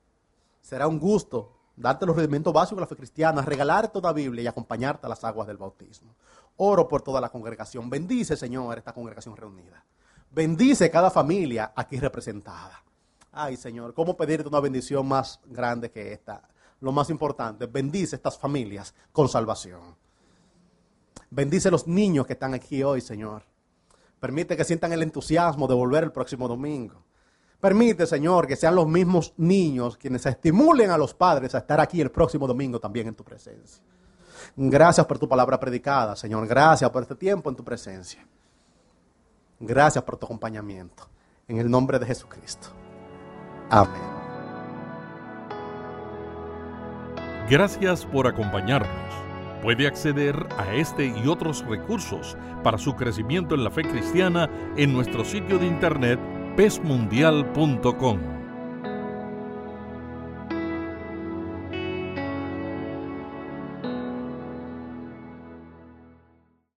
Será un gusto darte los rudimentos básicos de la fe cristiana, regalarte toda Biblia y acompañarte a las aguas del bautismo. Oro por toda la congregación. Bendice, Señor, esta congregación reunida. Bendice cada familia aquí representada. Ay, Señor, ¿cómo pedirte una bendición más grande que esta? Lo más importante, bendice estas familias con salvación. Bendice los niños que están aquí hoy, Señor. Permite que sientan el entusiasmo de volver el próximo domingo. Permite, Señor, que sean los mismos niños quienes estimulen a los padres a estar aquí el próximo domingo también en tu presencia. Gracias por tu palabra predicada, Señor. Gracias por este tiempo en tu presencia. Gracias por tu acompañamiento. En el nombre de Jesucristo. Amén. Gracias por acompañarnos. Puede acceder a este y otros recursos para su crecimiento en la fe cristiana en nuestro sitio de internet pesmundial.com.